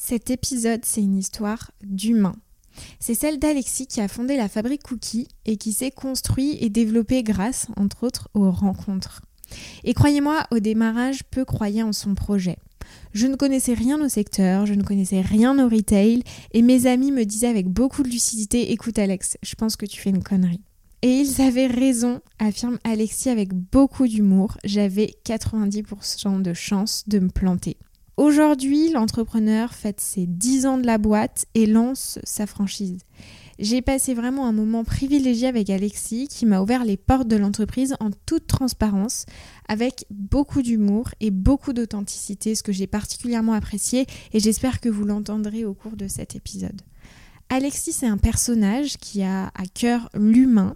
Cet épisode, c'est une histoire d'humain. C'est celle d'Alexis qui a fondé la fabrique Cookie et qui s'est construit et développé grâce, entre autres, aux rencontres. Et croyez-moi, au démarrage, peu croyaient en son projet. Je ne connaissais rien au secteur, je ne connaissais rien au retail, et mes amis me disaient avec beaucoup de lucidité Écoute, Alex, je pense que tu fais une connerie. Et ils avaient raison, affirme Alexis avec beaucoup d'humour. J'avais 90% de chance de me planter. Aujourd'hui, l'entrepreneur fête ses 10 ans de la boîte et lance sa franchise. J'ai passé vraiment un moment privilégié avec Alexis qui m'a ouvert les portes de l'entreprise en toute transparence, avec beaucoup d'humour et beaucoup d'authenticité, ce que j'ai particulièrement apprécié et j'espère que vous l'entendrez au cours de cet épisode. Alexis, c'est un personnage qui a à cœur l'humain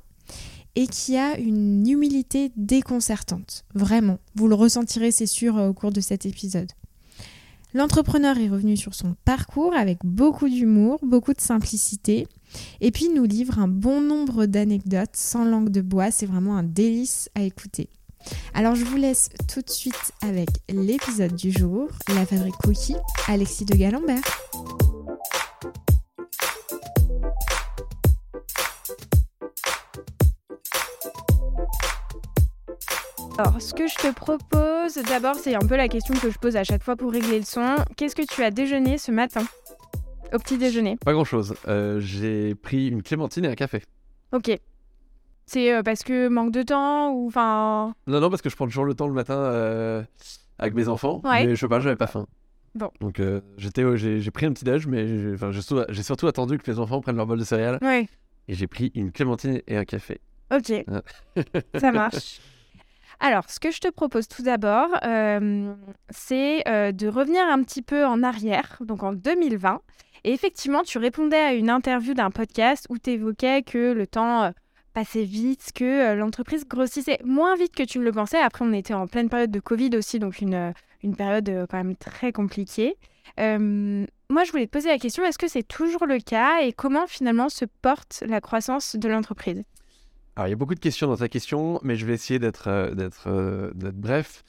et qui a une humilité déconcertante. Vraiment, vous le ressentirez, c'est sûr, au cours de cet épisode. L'entrepreneur est revenu sur son parcours avec beaucoup d'humour, beaucoup de simplicité, et puis nous livre un bon nombre d'anecdotes sans langue de bois. C'est vraiment un délice à écouter. Alors je vous laisse tout de suite avec l'épisode du jour, la fabrique Cookie, Alexis de Galambert. Alors, ce que je te propose, d'abord, c'est un peu la question que je pose à chaque fois pour régler le son. Qu'est-ce que tu as déjeuné ce matin Au petit déjeuner? Pas grand-chose. Euh, j'ai pris une clémentine et un café. Ok. C'est euh, parce que manque de temps ou enfin. Non, non, parce que je prends toujours le temps le matin euh, avec mes enfants. Ouais. Mais je sais pas, j'avais pas faim. Bon. Donc j'étais, j'ai, pris un petit déj, mais j'ai, enfin, j'ai, surtout, j'ai surtout attendu que mes enfants prennent leur bol de céréales. Ouais. Et j'ai pris une clémentine et un café. Ok. Ça marche. Alors, ce que je te propose tout d'abord, euh, c'est euh, de revenir un petit peu en arrière, donc en 2020. Et effectivement, tu répondais à une interview d'un podcast où tu évoquais que le temps euh, passait vite, que l'entreprise grossissait moins vite que tu le pensais. Après, on était en pleine période de Covid aussi, donc une, une période quand même très compliquée. moi, je voulais te poser la question, est-ce que c'est toujours le cas et comment finalement se porte la croissance de l'entreprise? Alors, il y a beaucoup de questions dans ta question, mais je vais essayer d'être euh, euh, bref.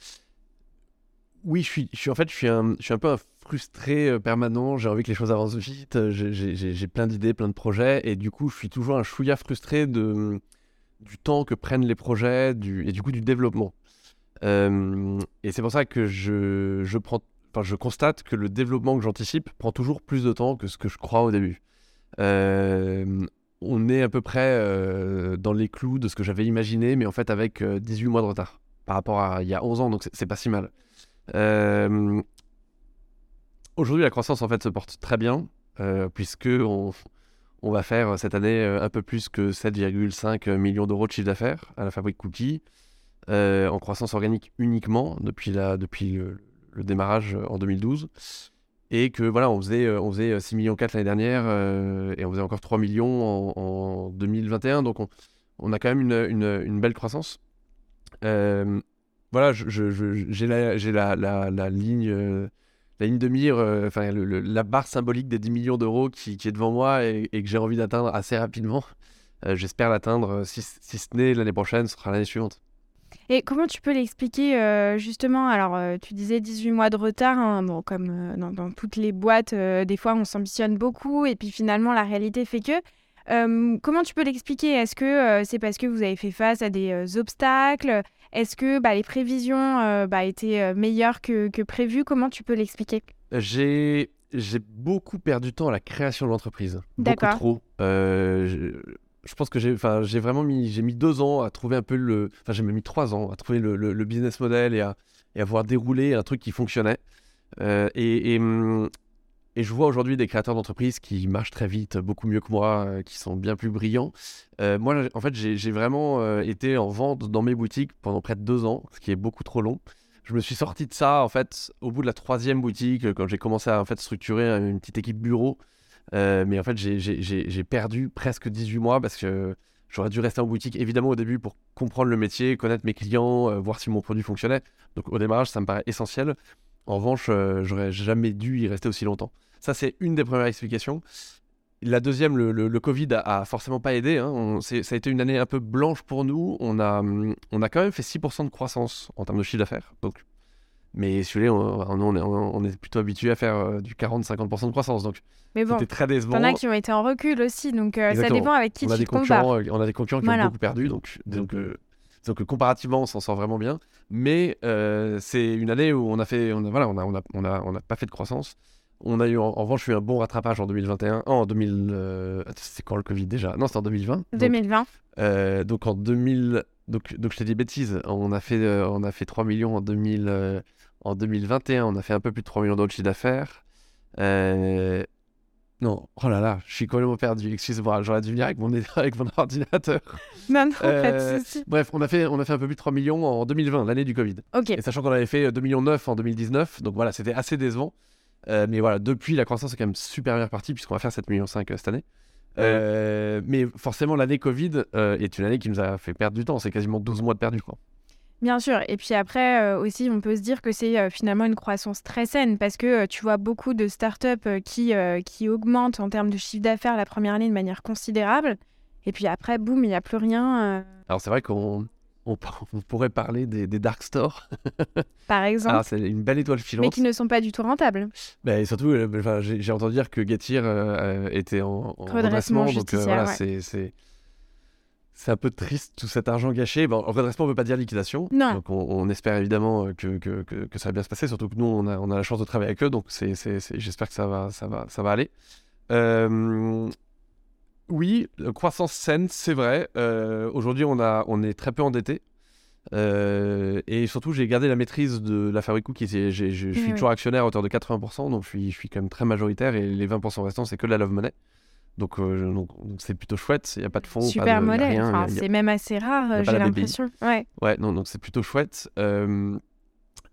Oui, je suis, en fait, je suis un, peu un frustré euh, permanent. J'ai envie que les choses avancent vite. J'ai plein d'idées, plein de projets, et du coup, je suis toujours un chouïa frustré du temps que prennent les projets, et du développement. et c'est pour ça que je, constate que le développement que j'anticipe prend toujours plus de temps que ce que je crois au début. On est à peu près euh, dans les clous de ce que j'avais imaginé, mais en fait avec 18 euh, mois de retard par rapport à il y a 11 ans, donc c'est pas si mal. Euh, aujourd'hui, la croissance en fait se porte très bien, puisque on, va faire cette année un peu plus que 7,5 millions d'euros de chiffre d'affaires à la fabrique Cookie, en croissance organique uniquement depuis, le démarrage en 2012 et que voilà, on faisait, euh, on faisait 6 euh, millions 4 l'année dernière euh, et on faisait encore 3 millions en, 2021. Donc on, a quand même une, belle croissance. voilà, j'ai la, ligne, la ligne de mire, enfin la barre symbolique des 10 millions d'euros qui, est devant moi et, que j'ai envie d'atteindre assez rapidement. J'espère l'atteindre, si ce n'est l'année prochaine, ce sera l'année suivante. Et comment tu peux l'expliquer euh, justement? Alors, euh, tu disais 18 mois de retard. Hein, bon, comme euh, dans, toutes les boîtes, des fois on s'ambitionne beaucoup et puis finalement la réalité fait que. comment tu peux l'expliquer? Est-ce que c'est parce que vous avez fait face à des obstacles? Est-ce que bah, les prévisions bah, étaient meilleures que, que prévu Comment tu peux l'expliquer? J'ai j'ai beaucoup perdu de temps à la création de l'entreprise. Beaucoup trop je pense que j'ai, vraiment mis, deux ans à trouver un peu le, enfin, j'ai mis trois ans à trouver le, business model et à, et à voir dérouler un truc qui fonctionnait. Euh, et, et, je vois aujourd'hui des créateurs d'entreprises qui marchent très vite, beaucoup mieux que moi, euh, qui sont bien plus brillants. Euh, moi, en fait, j'ai vraiment été en vente dans mes boutiques pendant près de deux ans, ce qui est beaucoup trop long. Je me suis sorti de ça, en fait, au bout de la troisième boutique, quand j'ai commencé à en fait, structurer une petite équipe bureau. Euh, mais en fait, j'ai perdu presque 18 mois parce que j'aurais dû rester en boutique, évidemment, au début pour comprendre le métier, connaître mes clients, euh, voir si mon produit fonctionnait. Donc, au démarrage, ça me paraît essentiel. En revanche, euh, j'aurais jamais dû y rester aussi longtemps. Ça, c'est une des premières explications. La deuxième, le, Covid a, forcément pas aidé. Hein. ça a été une année un peu blanche pour nous. On a, on a quand même fait 6% de croissance en termes de chiffre d'affaires. Donc, Mais si vous voulez, on, on, est, on est plutôt habitué à faire euh, du 40-50% de croissance. Donc, mais bon, c'était très décevant. T'en as qui ont été en recul aussi, donc euh, ça dépend avec qui on a tu des compares. euh, on a des concurrents qui Voilà. ont beaucoup perdu, donc, donc, euh, donc comparativement, on s'en sort vraiment bien. Mais euh, c'est une année où on a fait, on a, voilà, on a, on a, on a, on a pas fait de croissance. On a eu en, en revanche eu un bon rattrapage en 2021. Ah, en 2000, euh, c'est quand le Covid déjà? Non, c'était en 2020. Donc, 2020. euh, donc en 2000, donc, donc je t'ai dit bêtises, on a fait, euh, on a fait 3 millions en, 2000, euh, en 2021, on a fait un peu plus de 3 millions d'euros de chiffre d'affaires. Euh, non, oh là là, je suis complètement perdu, excuse-moi, j'aurais dû venir avec mon, avec mon ordinateur. Non, non, pas Euh, de souci. Bref, on a, fait, on a fait un peu plus de 3 millions en 2020, l'année du Covid. Ok. Et sachant qu'on avait fait 2 millions 9 en 2019, donc voilà, c'était assez décevant. Euh, mais voilà, depuis, la croissance est quand même super bien partie, puisqu'on va faire 7 millions 5 cette année. Euh, mais forcément, l'année Covid euh, est une année qui nous a fait perdre du temps. C'est quasiment 12 mois de perdu, quoi. Bien sûr. Et puis après euh, aussi, on peut se dire que c'est euh, finalement une croissance très saine parce que euh, tu vois beaucoup de startups qui, qui augmentent en termes de chiffre d'affaires la première année de manière considérable. Et puis après, boum, il n'y a plus rien. Alors, c'est vrai qu'on on, on pourrait parler des, des dark stores. par exemple. Alors, c'est une belle étoile filante. mais qui ne sont pas du tout rentables. Et surtout, j'ai entendu dire que Getir était en, en Redressement. Donc, voilà, ouais. c'est- c'est. Un peu triste tout cet argent gâché. Bon, en redressement, on ne veut pas dire liquidation. Non. Donc on, on espère évidemment euh, que, que, que, que ça va bien se passer. Surtout que nous, on a, on a la chance de travailler avec eux. Donc c'est, c'est, c'est- j'espère que ça va, ça va, ça va aller. Euh, oui, croissance saine, c'est vrai. Euh, aujourd'hui, on, a, on est très peu endetté. Euh, et surtout, j'ai gardé la maîtrise de la fabrique j'ai- je suis Oui, toujours actionnaire à hauteur de 80%. Donc je suis, je suis quand même très majoritaire. Et les 20% restants, c'est que de la Love Money. Donc euh, donc- donc c'est plutôt chouette. Il n'y a pas de fonds. pas Super de, modèle. Enfin, c'est même assez rare, euh, j'ai l'impression. Ouais. Ouais, non, donc c'est plutôt chouette. Euh,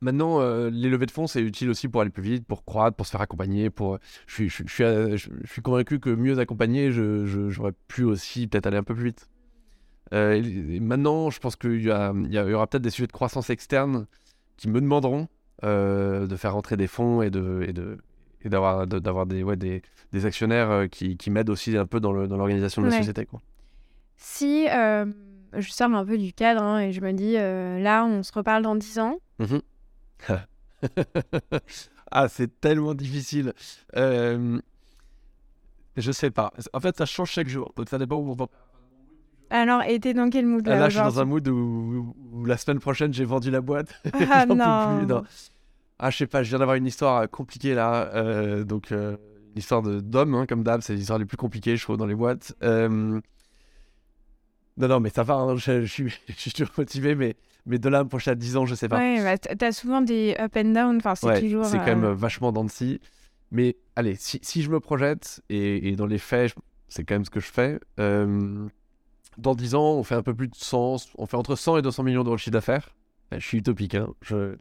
maintenant, euh, les levées de fonds, c'est utile aussi pour aller plus vite, pour croître, pour se faire accompagner. Pour... Je, suis, je, je suis, je- je suis convaincu que mieux accompagné, j'aurais pu aussi peut-être aller un peu plus vite. Et- et maintenant, je pense qu'il y, a- il y a- il y aura peut-être des sujets de croissance externe qui me demanderont de faire rentrer des fonds et de et de et d'avoir d'avoir des ouais, des, des actionnaires euh, qui, qui m'aident aussi un peu dans le- dans l'organisation de la Ouais. société quoi. Si euh, je sors un peu du cadre hein, et je me dis, euh, là, on se reparle dans 10 ans. Mhm. ah, c'est tellement difficile. Euh, je sais pas. En fait, ça change chaque jour. Donc, ça dépend où on va. Alors, et t'es dans quel mood là, Là, je suis dans un mood où, où la semaine prochaine, j'ai vendu la boîte. Ah non. plus, non. Ah, je sais pas. Je viens d'avoir une histoire euh, compliquée là. Euh, donc, euh, une histoire de- d'homme, hein, comme d'hab. C'est l'histoire les plus compliquées, je trouve, dans les boîtes. Euh, Non, non, mais ça va. hein, je, je suis, je suis toujours motivé, mais, mais de là à me à 10 ans, je sais pas. Ouais, bah, t'as souvent des up and down. Enfin, c'est Ouais, toujours. c'est quand même vachement dans. Mais allez, si, si je me projette, et, et dans les faits, c'est quand même ce que je fais, dans 10 ans, on fait un peu plus de 100, on fait entre 100 et 200 millions d'euros de chiffre d'affaires. Euh, Je suis utopique, hein. Je...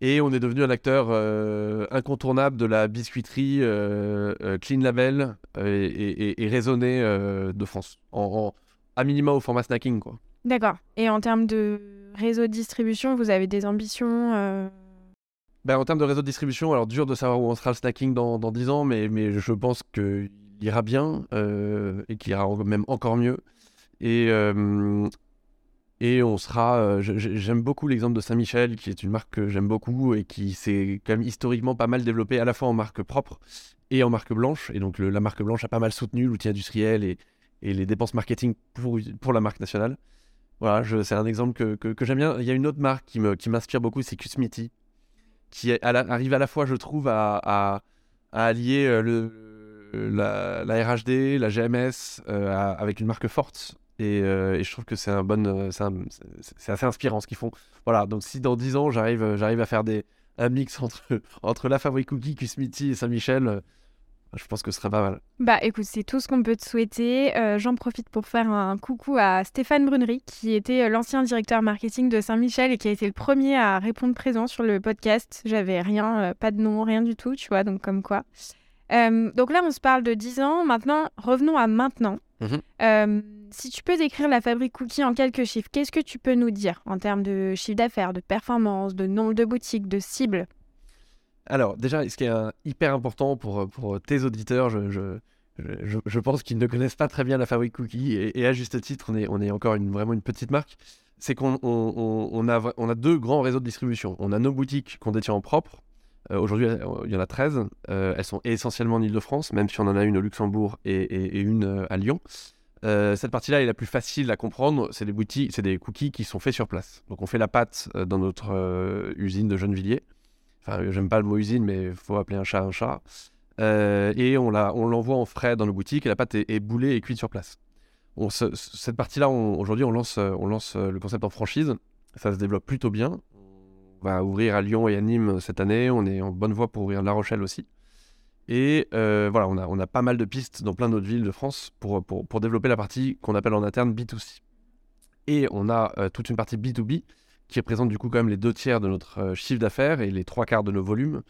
Et on est devenu un acteur euh, incontournable de la biscuiterie euh, euh, clean label et, et- et raisonnée de France. En, en- à minima au format snacking, quoi. D'accord. Et en termes de réseau de distribution, vous avez des ambitions Ben, en termes de réseau de distribution, alors dur de savoir où on sera le snacking dans, dans 10 ans, mais, mais je pense qu'il ira bien et qu'il ira même encore mieux. Et, euh, et on sera. euh, j'aime beaucoup l'exemple de Saint-Michel, qui est une marque que j'aime beaucoup et qui s'est quand même historiquement pas mal développée à la fois en marque propre et en marque blanche. Et donc la marque blanche a pas mal soutenu l'outil industriel et, les dépenses marketing pour, la marque nationale. Voilà, c'est un exemple que, j'aime bien. Il y a une autre marque qui m'inspire beaucoup, c'est Cusmiti qui arrive à la fois, je trouve, à, allier euh, la, RHD, la GMS euh, avec une marque forte. Et, euh, et je trouve que c'est un bon, euh, c'est assez inspirant ce qu'ils font. Voilà, donc si dans 10 ans j'arrive, euh, j'arrive à faire des, un mix entre, entre la Fabrique Cookie, Cusmiti et Saint-Michel, je pense que ce serait pas mal. Bah écoute, c'est tout ce qu'on peut te souhaiter. Euh, J'en profite pour faire un coucou à Stéphane Brunery, qui était l'ancien directeur marketing de Saint-Michel et qui a été le premier à répondre présent sur le podcast. J'avais rien, euh, pas de nom, rien du tout, tu vois, donc comme quoi. Euh, donc là, on se parle de 10 ans. Maintenant, revenons à maintenant. Mhm. Euh, si tu peux décrire la fabrique Cookie en quelques chiffres, qu'est-ce que tu peux nous dire en termes de chiffre d'affaires, de performance, de nombre de boutiques, de cibles? Alors, déjà, ce qui est euh, hyper important pour, pour tes auditeurs, je, je- je, pense qu'ils ne connaissent pas très bien la fabrique cookie et, à juste titre, on est, on est encore vraiment une petite marque. C'est qu'on on, a, on a deux grands réseaux de distribution. On a nos boutiques qu'on détient en propre. Euh, aujourd'hui, il y en a 13. Euh, elles sont essentiellement en Ile-de-France, même si on en a une au Luxembourg et, une euh, à Lyon. Cette partie-là est la plus facile à comprendre. C'est des c'est des cookies qui sont faits sur place. Donc on fait la pâte dans notre usine de Gennevilliers. Enfin, j'aime pas le mot usine, mais faut appeler un chat un chat. Euh, et on l'envoie en frais dans nos boutiques et la pâte est, boulée et cuite sur place. cette partie-là, aujourd'hui, on lance, on lance le concept en franchise. Ça se développe plutôt bien. On va ouvrir à Lyon et à Nîmes cette année. On est en bonne voie pour ouvrir La Rochelle aussi. Et euh, voilà, on a, on a pas mal de pistes dans plein d'autres villes de France pour, pour, pour développer la partie qu'on appelle en interne B2C. Et on a euh, toute une partie B2B qui représente du coup quand même les deux tiers de notre chiffre d'affaires et les trois quarts de nos volumes.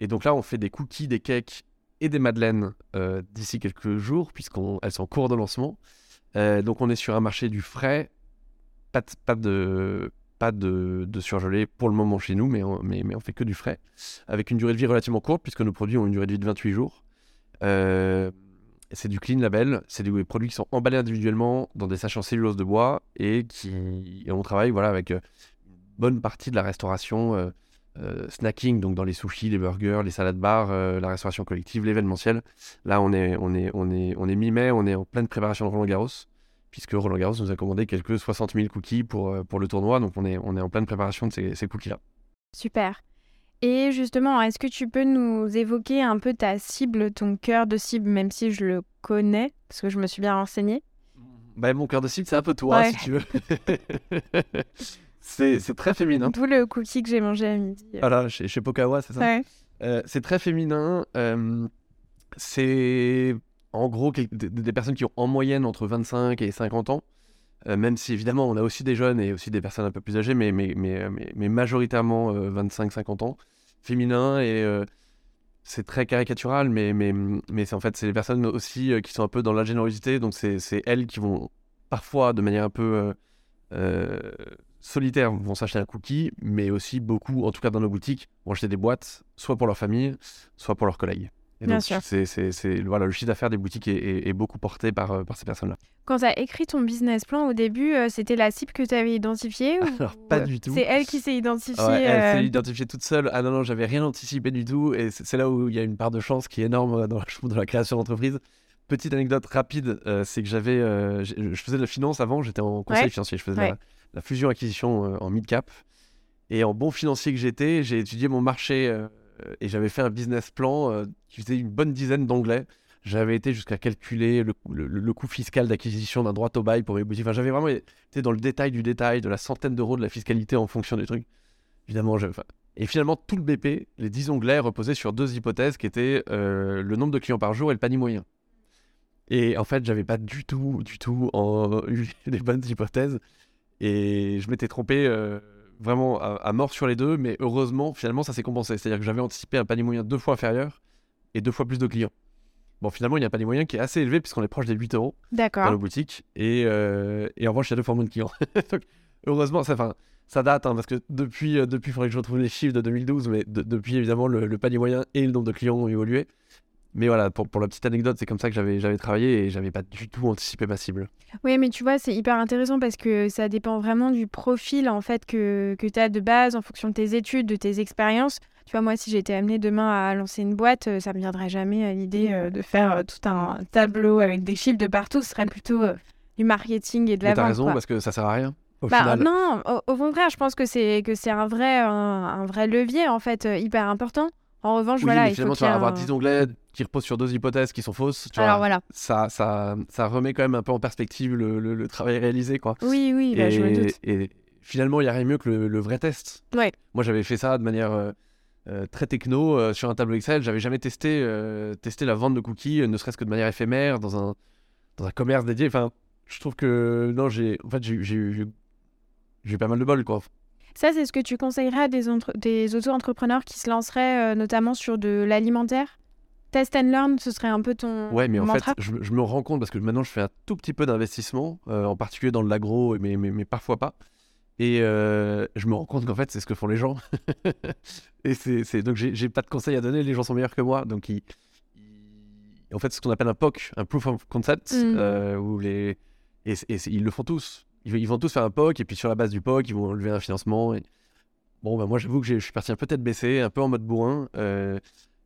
Et donc là, on fait des cookies, des cakes et des madeleines euh, d'ici quelques jours, puisqu'elles sont en cours de lancement. Euh, donc on est sur un marché du frais, pas de, pas de, pas de, surgelé pour le moment chez nous, mais on, mais, fait que du frais, avec une durée de vie relativement courte, puisque nos produits ont une durée de vie de 28 jours. Euh, c'est du clean label, c'est des produits qui sont emballés individuellement dans des sachets en cellulose de bois et qui on travaille voilà avec une bonne partie de la restauration euh, snacking, donc dans les sushis, les burgers, les salades bars, euh, la restauration collective, l'événementiel. Là, on est mi-mai, on est en pleine préparation de Roland Garros, puisque Roland Garros nous a commandé quelques 60 000 cookies pour, euh, pour le tournoi, donc on est, on est en pleine préparation de ces, ces cookies-là. Super. Et justement, est-ce que tu peux nous évoquer un peu ta cible, ton cœur de cible, même si je le connais, parce que je me suis bien renseignée? Bah, Mon cœur de cible, c'est un peu toi, si tu veux. C'est très féminin. D'où le cookie que j'ai mangé à midi. Voilà, chez, chez Pokawa, c'est ça? Euh, C'est très féminin. Euh, c'est en gros des, personnes qui ont en moyenne entre 25 et 50 ans. Euh, même si évidemment on a aussi des jeunes et aussi des personnes un peu plus âgées, mais, mais, mais, mais, majoritairement 25-50 ans. Féminin et c'est très caricatural, mais, mais, mais en fait c'est les personnes aussi qui sont un peu dans la générosité. Donc c'est elles qui vont parfois de manière un peu solitaires vont s'acheter un cookie, mais aussi beaucoup, en tout cas dans nos boutiques, vont acheter des boîtes, soit pour leur famille, soit pour leurs collègues. Et Bien donc, sûr. Voilà, le chiffre d'affaires des boutiques est, beaucoup porté par, euh, par ces personnes-là. Quand tu as écrit ton business plan au début, euh, c'était la cible que tu avais identifiée Alors, pas du tout. C'est elle qui s'est identifiée Elle s'est euh, identifiée toute seule. Ah non, non, j'avais rien anticipé du tout. Et c'est, là où il y a une part de chance qui est énorme dans la, dans la création d'entreprise. Petite anecdote rapide, c'est que j'avais, je faisais de la finance avant, j'étais en conseil financier, je faisais la fusion-acquisition euh, en mid-cap. Et en bon financier que j'étais, j'ai étudié mon marché et j'avais fait un business plan euh, qui faisait une bonne dizaine d'anglais. J'avais été jusqu'à calculer le, coût fiscal d'acquisition d'un droit au bail pour mes boutiques. J'avais vraiment été dans le détail du détail, de la centaine d'euros de la fiscalité en fonction des trucs. Évidemment, et finalement, tout le BP, les 10 onglets, reposaient sur deux hypothèses qui étaient le nombre de clients par jour et le panier moyen. Et en fait, j'avais pas du tout, du tout eu les bonnes hypothèses. Et je m'étais trompé euh, vraiment à, mort sur les deux, mais heureusement, finalement, ça s'est compensé. C'est-à-dire que j'avais anticipé un panier moyen deux fois inférieur et deux fois plus de clients. Bon, finalement, il y a un panier moyen qui est assez élevé puisqu'on est proche des 8 euros dans nos boutiques. Et, euh, et en revanche, il y a deux fois moins de clients. Donc, heureusement, ça, ça date, hein, parce que depuis, euh, depuis, il faudrait que je retrouve les chiffres de 2012, mais depuis, évidemment, le, le, panier moyen et le nombre de clients ont évolué. Mais voilà, pour, pour la petite anecdote, c'est comme ça que j'avais, j'avais travaillé et j'avais pas du tout anticipé ma cible. Oui, mais tu vois, c'est hyper intéressant parce que ça dépend vraiment du profil en fait que, que tu as de base en fonction de tes études, de tes expériences. Tu vois, moi, si j'étais amenée demain à lancer une boîte, euh, ça me viendrait jamais à l'idée euh, de faire euh, tout un tableau avec des chiffres de partout. Ce serait plutôt du marketing et de la vente. T'as raison, parce que ça sert à rien. Au bah, final. Non, au, contraire, je pense que c'est que c'est un vrai un, un, vrai levier en fait hyper important. En revanche, voilà, il finalement, tu vas avoir 10 onglets qui reposent sur deux hypothèses qui sont fausses. Tu Alors voilà. Ça, ça, ça remet quand même un peu en perspective le, le, travail réalisé, quoi. Oui, oui, bah, je me doute. Et finalement, il n'y a rien mieux que le, vrai test. Ouais. Moi, j'avais fait ça de manière euh, euh, très techno euh, sur un tableau Excel. J'avais jamais testé, testé la vente de cookies, ne serait-ce que de manière éphémère, dans un, dans un commerce dédié. Enfin, je trouve que non, j'ai en fait, j'ai eu pas mal de bol, quoi. Ça, c'est ce que tu conseillerais à des, des auto-entrepreneurs qui se lanceraient euh, notamment sur de l'alimentaire? Test and learn, ce serait un peu ton. Ouais, mais en fait, je, me rends compte parce que maintenant je fais un tout petit peu d'investissement, euh, en particulier dans l'agro, mais, mais, mais, parfois pas. Et euh, je me rends compte qu'en fait, c'est ce que font les gens. et c'est donc, j'ai pas de conseils à donner, les gens sont meilleurs que moi. Donc, ils, en fait, ce qu'on appelle un POC, un Proof of Concept, Mm. où les... et, et c'est- ils le font tous. Ils, ils vont tous faire un POC, et puis sur la base du POC, ils vont lever un financement. Et... Bon, bah, moi, j'avoue que je suis parti un peu tête baissée, un peu en mode bourrin. Euh,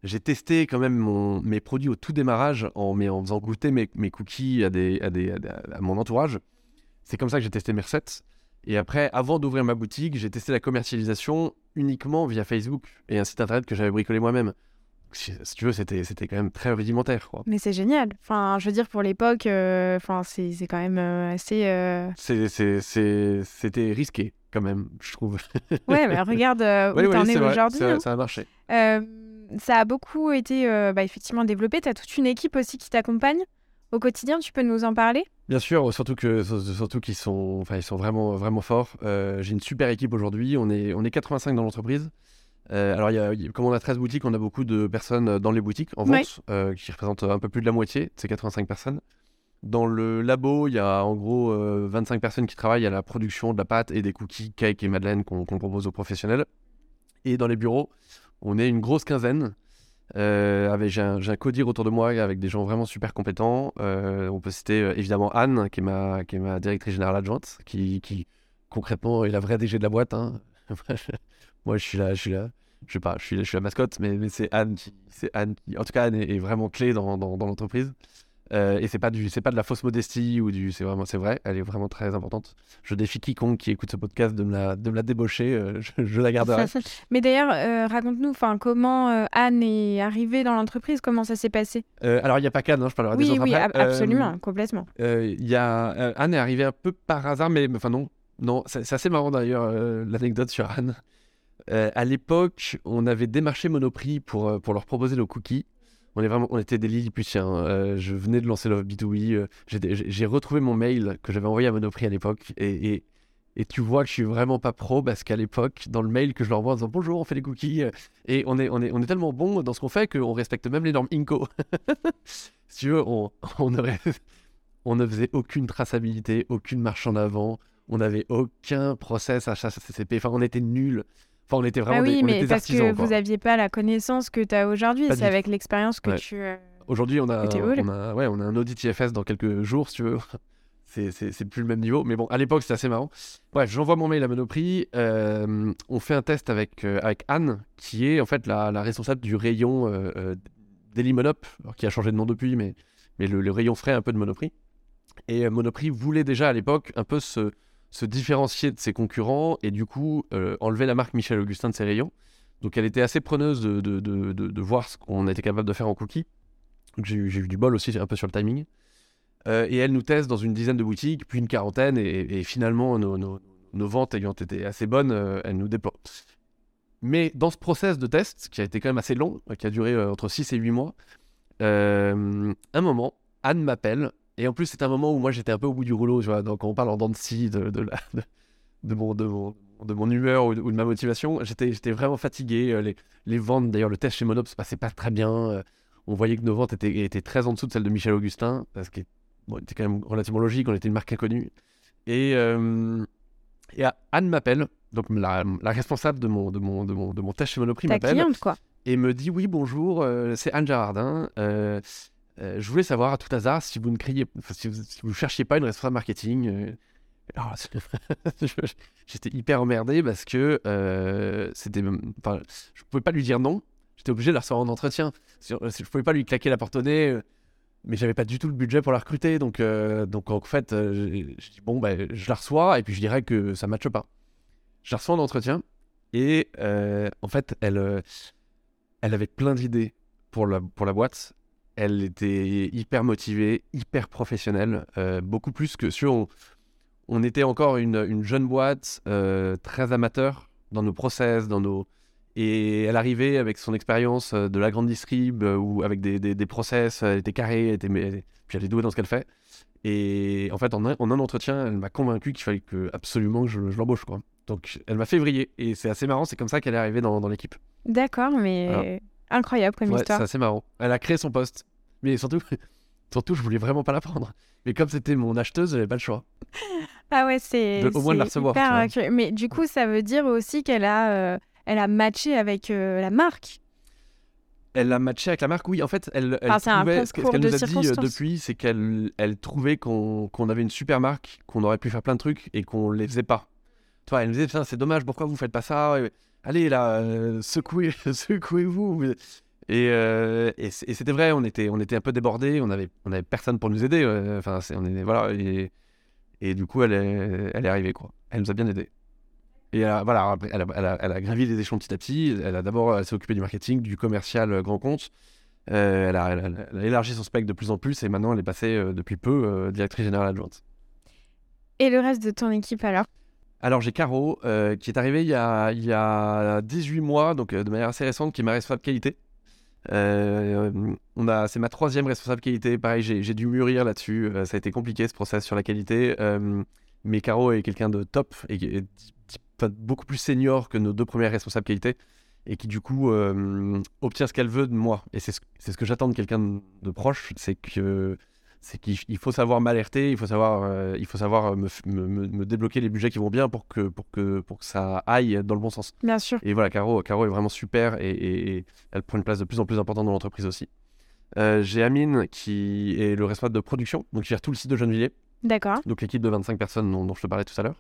j'ai testé quand même mon- mes produits au tout démarrage en, mais en faisant goûter mes, mes cookies à, des, à, des, à des- à mon entourage. C'est comme ça que j'ai testé mes recettes. Et après, avant d'ouvrir ma boutique, j'ai testé la commercialisation uniquement via Facebook et un site internet que j'avais bricolé moi-même. Si, si tu veux, c'était c'était quand même très rudimentaire. quoi. Mais c'est génial. Enfin, je veux dire, pour l'époque, euh, enfin, c'est c'est quand même euh, assez. euh, C'est- c'est- c'est- C'était risqué quand même, je trouve. Ouais, mais regarde où oui, t'en es aujourd'hui. ça, hein. ça a marché. Euh, ça a beaucoup été euh, bah, effectivement développé. Tu as toute une équipe aussi qui t'accompagne au quotidien. Tu peux nous en parler? Bien sûr, surtout que surtout qu'ils sont, enfin, ils sont vraiment vraiment forts. Euh, J'ai une super équipe aujourd'hui. On est on est 85 dans l'entreprise. Euh, alors, il y a- il y a- comme on a 13 boutiques, on a beaucoup de personnes dans les boutiques en vente, qui représentent un peu plus de la moitié de ces 85 personnes. Dans le labo, il y a en gros euh, 25 personnes qui travaillent à la production de la pâte et des cookies, cakes et madeleines qu'on qu'on propose aux professionnels. Et dans les bureaux, on est une grosse quinzaine. Euh, j'ai, un, un codir autour de moi avec des gens vraiment super compétents. Euh, on peut citer euh, évidemment Anne, qui est, ma, directrice générale adjointe, qui, concrètement est la vraie DG de la boîte. hein. Moi, je suis là, je suis là. Je sais pas, je suis, je suis la mascotte, mais, c'est Anne qui, en tout cas, Anne est, vraiment clé dans l'entreprise. Euh, et c'est pas du, c'est pas de la fausse modestie ou du, c'est vraiment, c'est vrai, elle est vraiment très importante. Je défie quiconque qui écoute ce podcast de me la, de me la débaucher, euh, je, je la garderai. Mais d'ailleurs, euh, raconte-nous enfin, comment Anne est arrivée dans l'entreprise, comment ça s'est passé? Alors, il n'y a pas qu'Anne, hein, je parlerai des Oui, autres oui, après. ab- absolument, complètement. Il y a Anne est arrivée un peu par hasard, mais enfin non, non, c'est assez marrant d'ailleurs l'anecdote sur Anne. À l'époque, on avait démarché Monoprix pour, pour leur proposer nos cookies. On, était des Lilliputiens. Euh, je venais de lancer Love B2B. euh, j'ai retrouvé mon mail que j'avais envoyé à Monoprix à l'époque. Et, tu vois que je suis vraiment pas pro parce qu'à l'époque, dans le mail que je leur envoie en disant bonjour, on fait des cookies. euh, Et on est, tellement bon dans ce qu'on fait qu'on respecte même les normes INCO. si tu veux, on, ne faisait aucune traçabilité, aucune marche en avant. On n'avait aucun process HACCP. Enfin, on était nuls. Enfin, on était vraiment Ah des, oui, on mais était parce artisans. que quoi. vous n'aviez pas la connaissance que tu as aujourd'hui. C'est avec l'expérience que Ouais. tu. euh, Aujourd'hui, on a, on, ouais, on a un audit IFS dans quelques jours, si tu veux. C'est, plus le même niveau. Mais bon, à l'époque, c'était assez marrant. Bref, j'envoie mon mail à Monoprix. euh, on fait un test avec, euh, avec Anne, qui est en fait la, la responsable du rayon euh, euh, Daily Monop, qui a changé de nom depuis, mais, mais le, le rayon frais un peu de Monoprix. Et Monoprix voulait déjà à l'époque un peu se, se différencier de ses concurrents et du coup euh, enlever la marque Michel Augustin de ses rayons. Donc elle était assez preneuse de, de, de, voir ce qu'on était capable de faire en cookies. Donc j'ai eu, du bol aussi un peu sur le timing. Euh, et elle nous teste dans une dizaine de boutiques, puis une quarantaine, et, finalement, nos, nos- ventes ayant été assez bonnes, euh, elle nous déploie. Mais dans ce process de test, qui a été quand même assez long, qui a duré entre 6 et 8 mois, un moment, Anne m'appelle, et en plus c'est un moment où moi j'étais un peu au bout du rouleau, tu vois, donc quand on parle en dents de scie de, de, la- de- de mon, de, mon, de mon humeur ou de, ou de ma motivation, j'étais j'étais vraiment fatigué, euh, les, les ventes, d'ailleurs le test chez Monop se passait pas très bien, euh, on voyait que nos ventes étaient, étaient très en dessous de celles de Michel Augustin, parce que bon, c'était quand même relativement logique, on était une marque inconnue. Et, euh, et Anne m'appelle, donc la, la responsable de mon, de, mon, de, mon, de mon test chez Monoprix Ta m'appelle cliente, quoi. et me dit oui bonjour, euh, c'est Anne Girardin. euh, euh, je voulais savoir à tout hasard si vous ne criez, si vous, cherchiez pas une responsable marketing. euh. Je- J'étais hyper emmerdé parce que euh, c'était, je pouvais pas lui dire non. J'étais obligé de la recevoir en entretien. Si- Je pouvais pas lui claquer la porte au nez. euh, mais j'avais pas du tout le budget pour la recruter, donc, euh, donc en fait, euh, dit bon, ben, je la reçois et puis je dirais que ça matche pas. Je la reçois en entretien et euh, en fait, elle, euh, elle avait plein d'idées pour la, pour la boîte. Elle était hyper motivée, hyper professionnelle, euh, beaucoup plus que sur. On, on était encore une, une jeune boîte, euh, très amateur dans nos process, dans nos. Et elle arrivait avec son expérience euh, de la grande distrib, ou avec des, des, des process, elle était carrée, elle était, mais- puis elle est douée dans ce qu'elle fait. Et en fait, en un, en un entretien, elle m'a convaincu qu'il fallait que, absolument que je, je l'embauche. Quoi. Donc elle m'a fait vriller. Et c'est assez marrant, c'est comme ça qu'elle est arrivée dans, dans l'équipe. D'accord, mais Voilà. Incroyable comme Ouais, histoire. c'est assez marrant. Elle a créé son poste. Mais surtout, surtout, je voulais vraiment pas la prendre. Mais comme c'était mon acheteuse, j'avais pas le choix. Ah ouais, c'est. Au moins de la recevoir, hyper. Mais du coup, ça veut dire aussi qu'elle a, euh, elle a matché avec euh, la marque. Elle a matché avec la marque, oui. En fait, elle, elle Enfin, trouvait, ce qu'elle nous a dit euh, depuis, c'est qu'elle elle trouvait qu'on qu'on avait une super marque, qu'on aurait pu faire plein de trucs et qu'on les faisait pas. Tu vois, elle nous disait, c'est dommage, pourquoi vous faites pas ça? Allez là, euh, secouez, secouez-vous. Et, euh, et c'était vrai, on était, on était un peu débordés, on avait, on avait personne pour nous aider. euh, Enfin, c'est- on est, voilà. Et, et du coup, elle est, elle est arrivée, quoi. Elle nous a bien aidés. Et elle a- voilà, elle a, elle a- elle a gravi les échelons petit à petit. Elle a d'abord, s'est occupée du marketing, du commercial grand compte. Elle, a, élargi son spectre de plus en plus et maintenant elle est passée depuis peu directrice générale adjointe. Et le reste de ton équipe alors? Alors j'ai Caro euh, qui est arrivée il y a, il y a 18 mois, donc euh, de manière assez récente, qui est ma responsable qualité. Euh, on a, c'est ma troisième responsable qualité. Pareil, j'ai, dû mûrir là-dessus. Ça a été compliqué ce process sur la qualité. Mais Caro est quelqu'un de top et beaucoup plus senior que nos deux premières responsables qualité et qui du coup obtient ce qu'elle veut de moi. Et c'est ce, ce que j'attends de quelqu'un de proche, c'est que c'est qu'il il faut savoir m'alerter, il faut savoir, euh, il faut savoir euh, me, débloquer les budgets qui vont bien pour que, pour que, pour que ça aille dans le bon sens. Bien sûr. Et voilà, Caro, Caro est vraiment super et, et- et elle prend une place de plus en plus importante dans l'entreprise aussi. Euh, J'ai Amine qui est le responsable de production, donc qui gère tout le site de Gennevilliers, D'accord. donc l'équipe de 25 personnes dont, dont je te parlais tout à l'heure.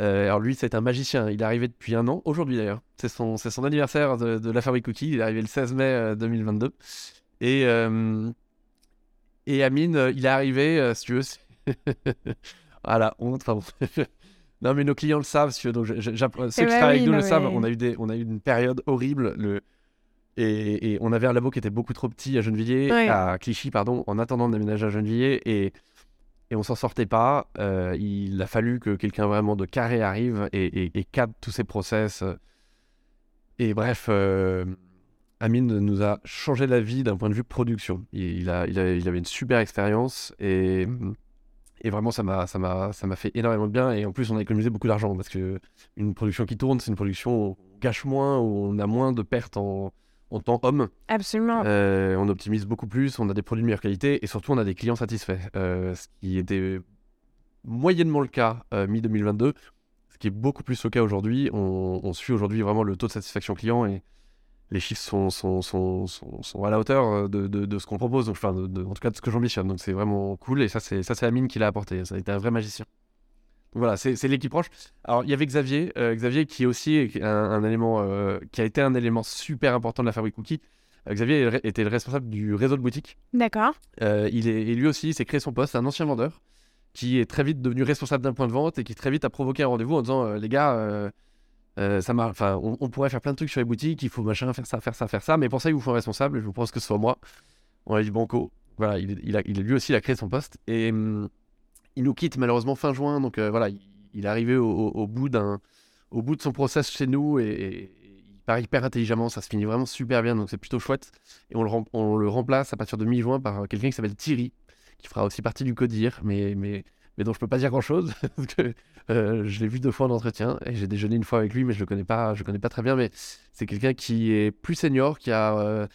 Euh, alors lui, c'est un magicien. Il est arrivé depuis un an, aujourd'hui d'ailleurs. C'est son, son anniversaire de, de la fabrique Cookie. Il est arrivé le 16 mai euh, 2022. Et, euh, et Amine, euh, il est arrivé, euh, si tu veux. ah la honte, enfin bon. non, mais nos clients le savent, si tu veux. Donc, je- je- j'app- ceux qui travaillent avec nous le savent. On a, eu des, on a eu une période horrible. Le, et, et on avait un labo qui était beaucoup trop petit à Gennevilliers, Ouais. à Clichy, pardon, en attendant de déménager à Gennevilliers. Et, et on s'en sortait pas. Euh, il a fallu que quelqu'un vraiment de carré arrive et, et- et cadre tous ces process. Et bref, euh, Amine nous a changé la vie d'un point de vue production. Il, a, il, a- il avait une super expérience et, et vraiment ça m'a, ça, m'a, ça m'a fait énormément de bien. Et en plus, on a économisé beaucoup d'argent parce que une production qui tourne, c'est une production où on gâche moins, où on a moins de pertes en, en temps homme. Absolument. Euh, on optimise beaucoup plus, on a des produits de meilleure qualité et surtout on a des clients satisfaits. Euh, ce qui était moyennement le cas euh, mi-2022, ce qui est beaucoup plus le cas aujourd'hui. On, on suit aujourd'hui vraiment le taux de satisfaction client et les chiffres sont, sont, sont, sont, sont à la hauteur euh, de, de, de ce qu'on propose, donc, enfin, de- de- en tout cas de ce que j'ambitionne. Donc c'est vraiment cool et ça c'est ça c'est Amine qui l'a apporté. Ça a été un vrai magicien. Donc voilà, c'est l'équipe proche. Alors il y avait Xavier, euh, Xavier qui est aussi un, un élément euh, qui a été un élément super important de la fabrique Cookie. Euh, Xavier était le responsable du réseau de boutique. D'accord. Il est, et lui aussi, s'est créé son poste, c'est un ancien vendeur qui est très vite devenu responsable d'un point de vente et qui très vite a provoqué un rendez-vous en disant les gars, euh, enfin, on, pourrait faire plein de trucs sur les boutiques, il faut machin, faire ça, faire ça, faire ça, mais pour ça, il vous faut un responsable. Je pense que ce soit moi. On a dit banco. Voilà, il, il a, lui aussi, il a créé son poste et hum, il nous quitte malheureusement fin juin, donc euh, voilà, il, est arrivé au, bout d'un, au bout de son process chez nous et, il part hyper intelligemment, ça se finit vraiment super bien, donc c'est plutôt chouette. Et on le, remplace à partir de mi-juin par euh, quelqu'un qui s'appelle Thierry, qui fera aussi partie du CODIR, mais, mais dont je peux pas dire grand-chose, parce que euh, je l'ai vu deux fois en entretien, et j'ai déjeuné une fois avec lui, mais je le connais pas, je le connais pas très bien, mais c'est quelqu'un qui est plus senior, qui a... euh,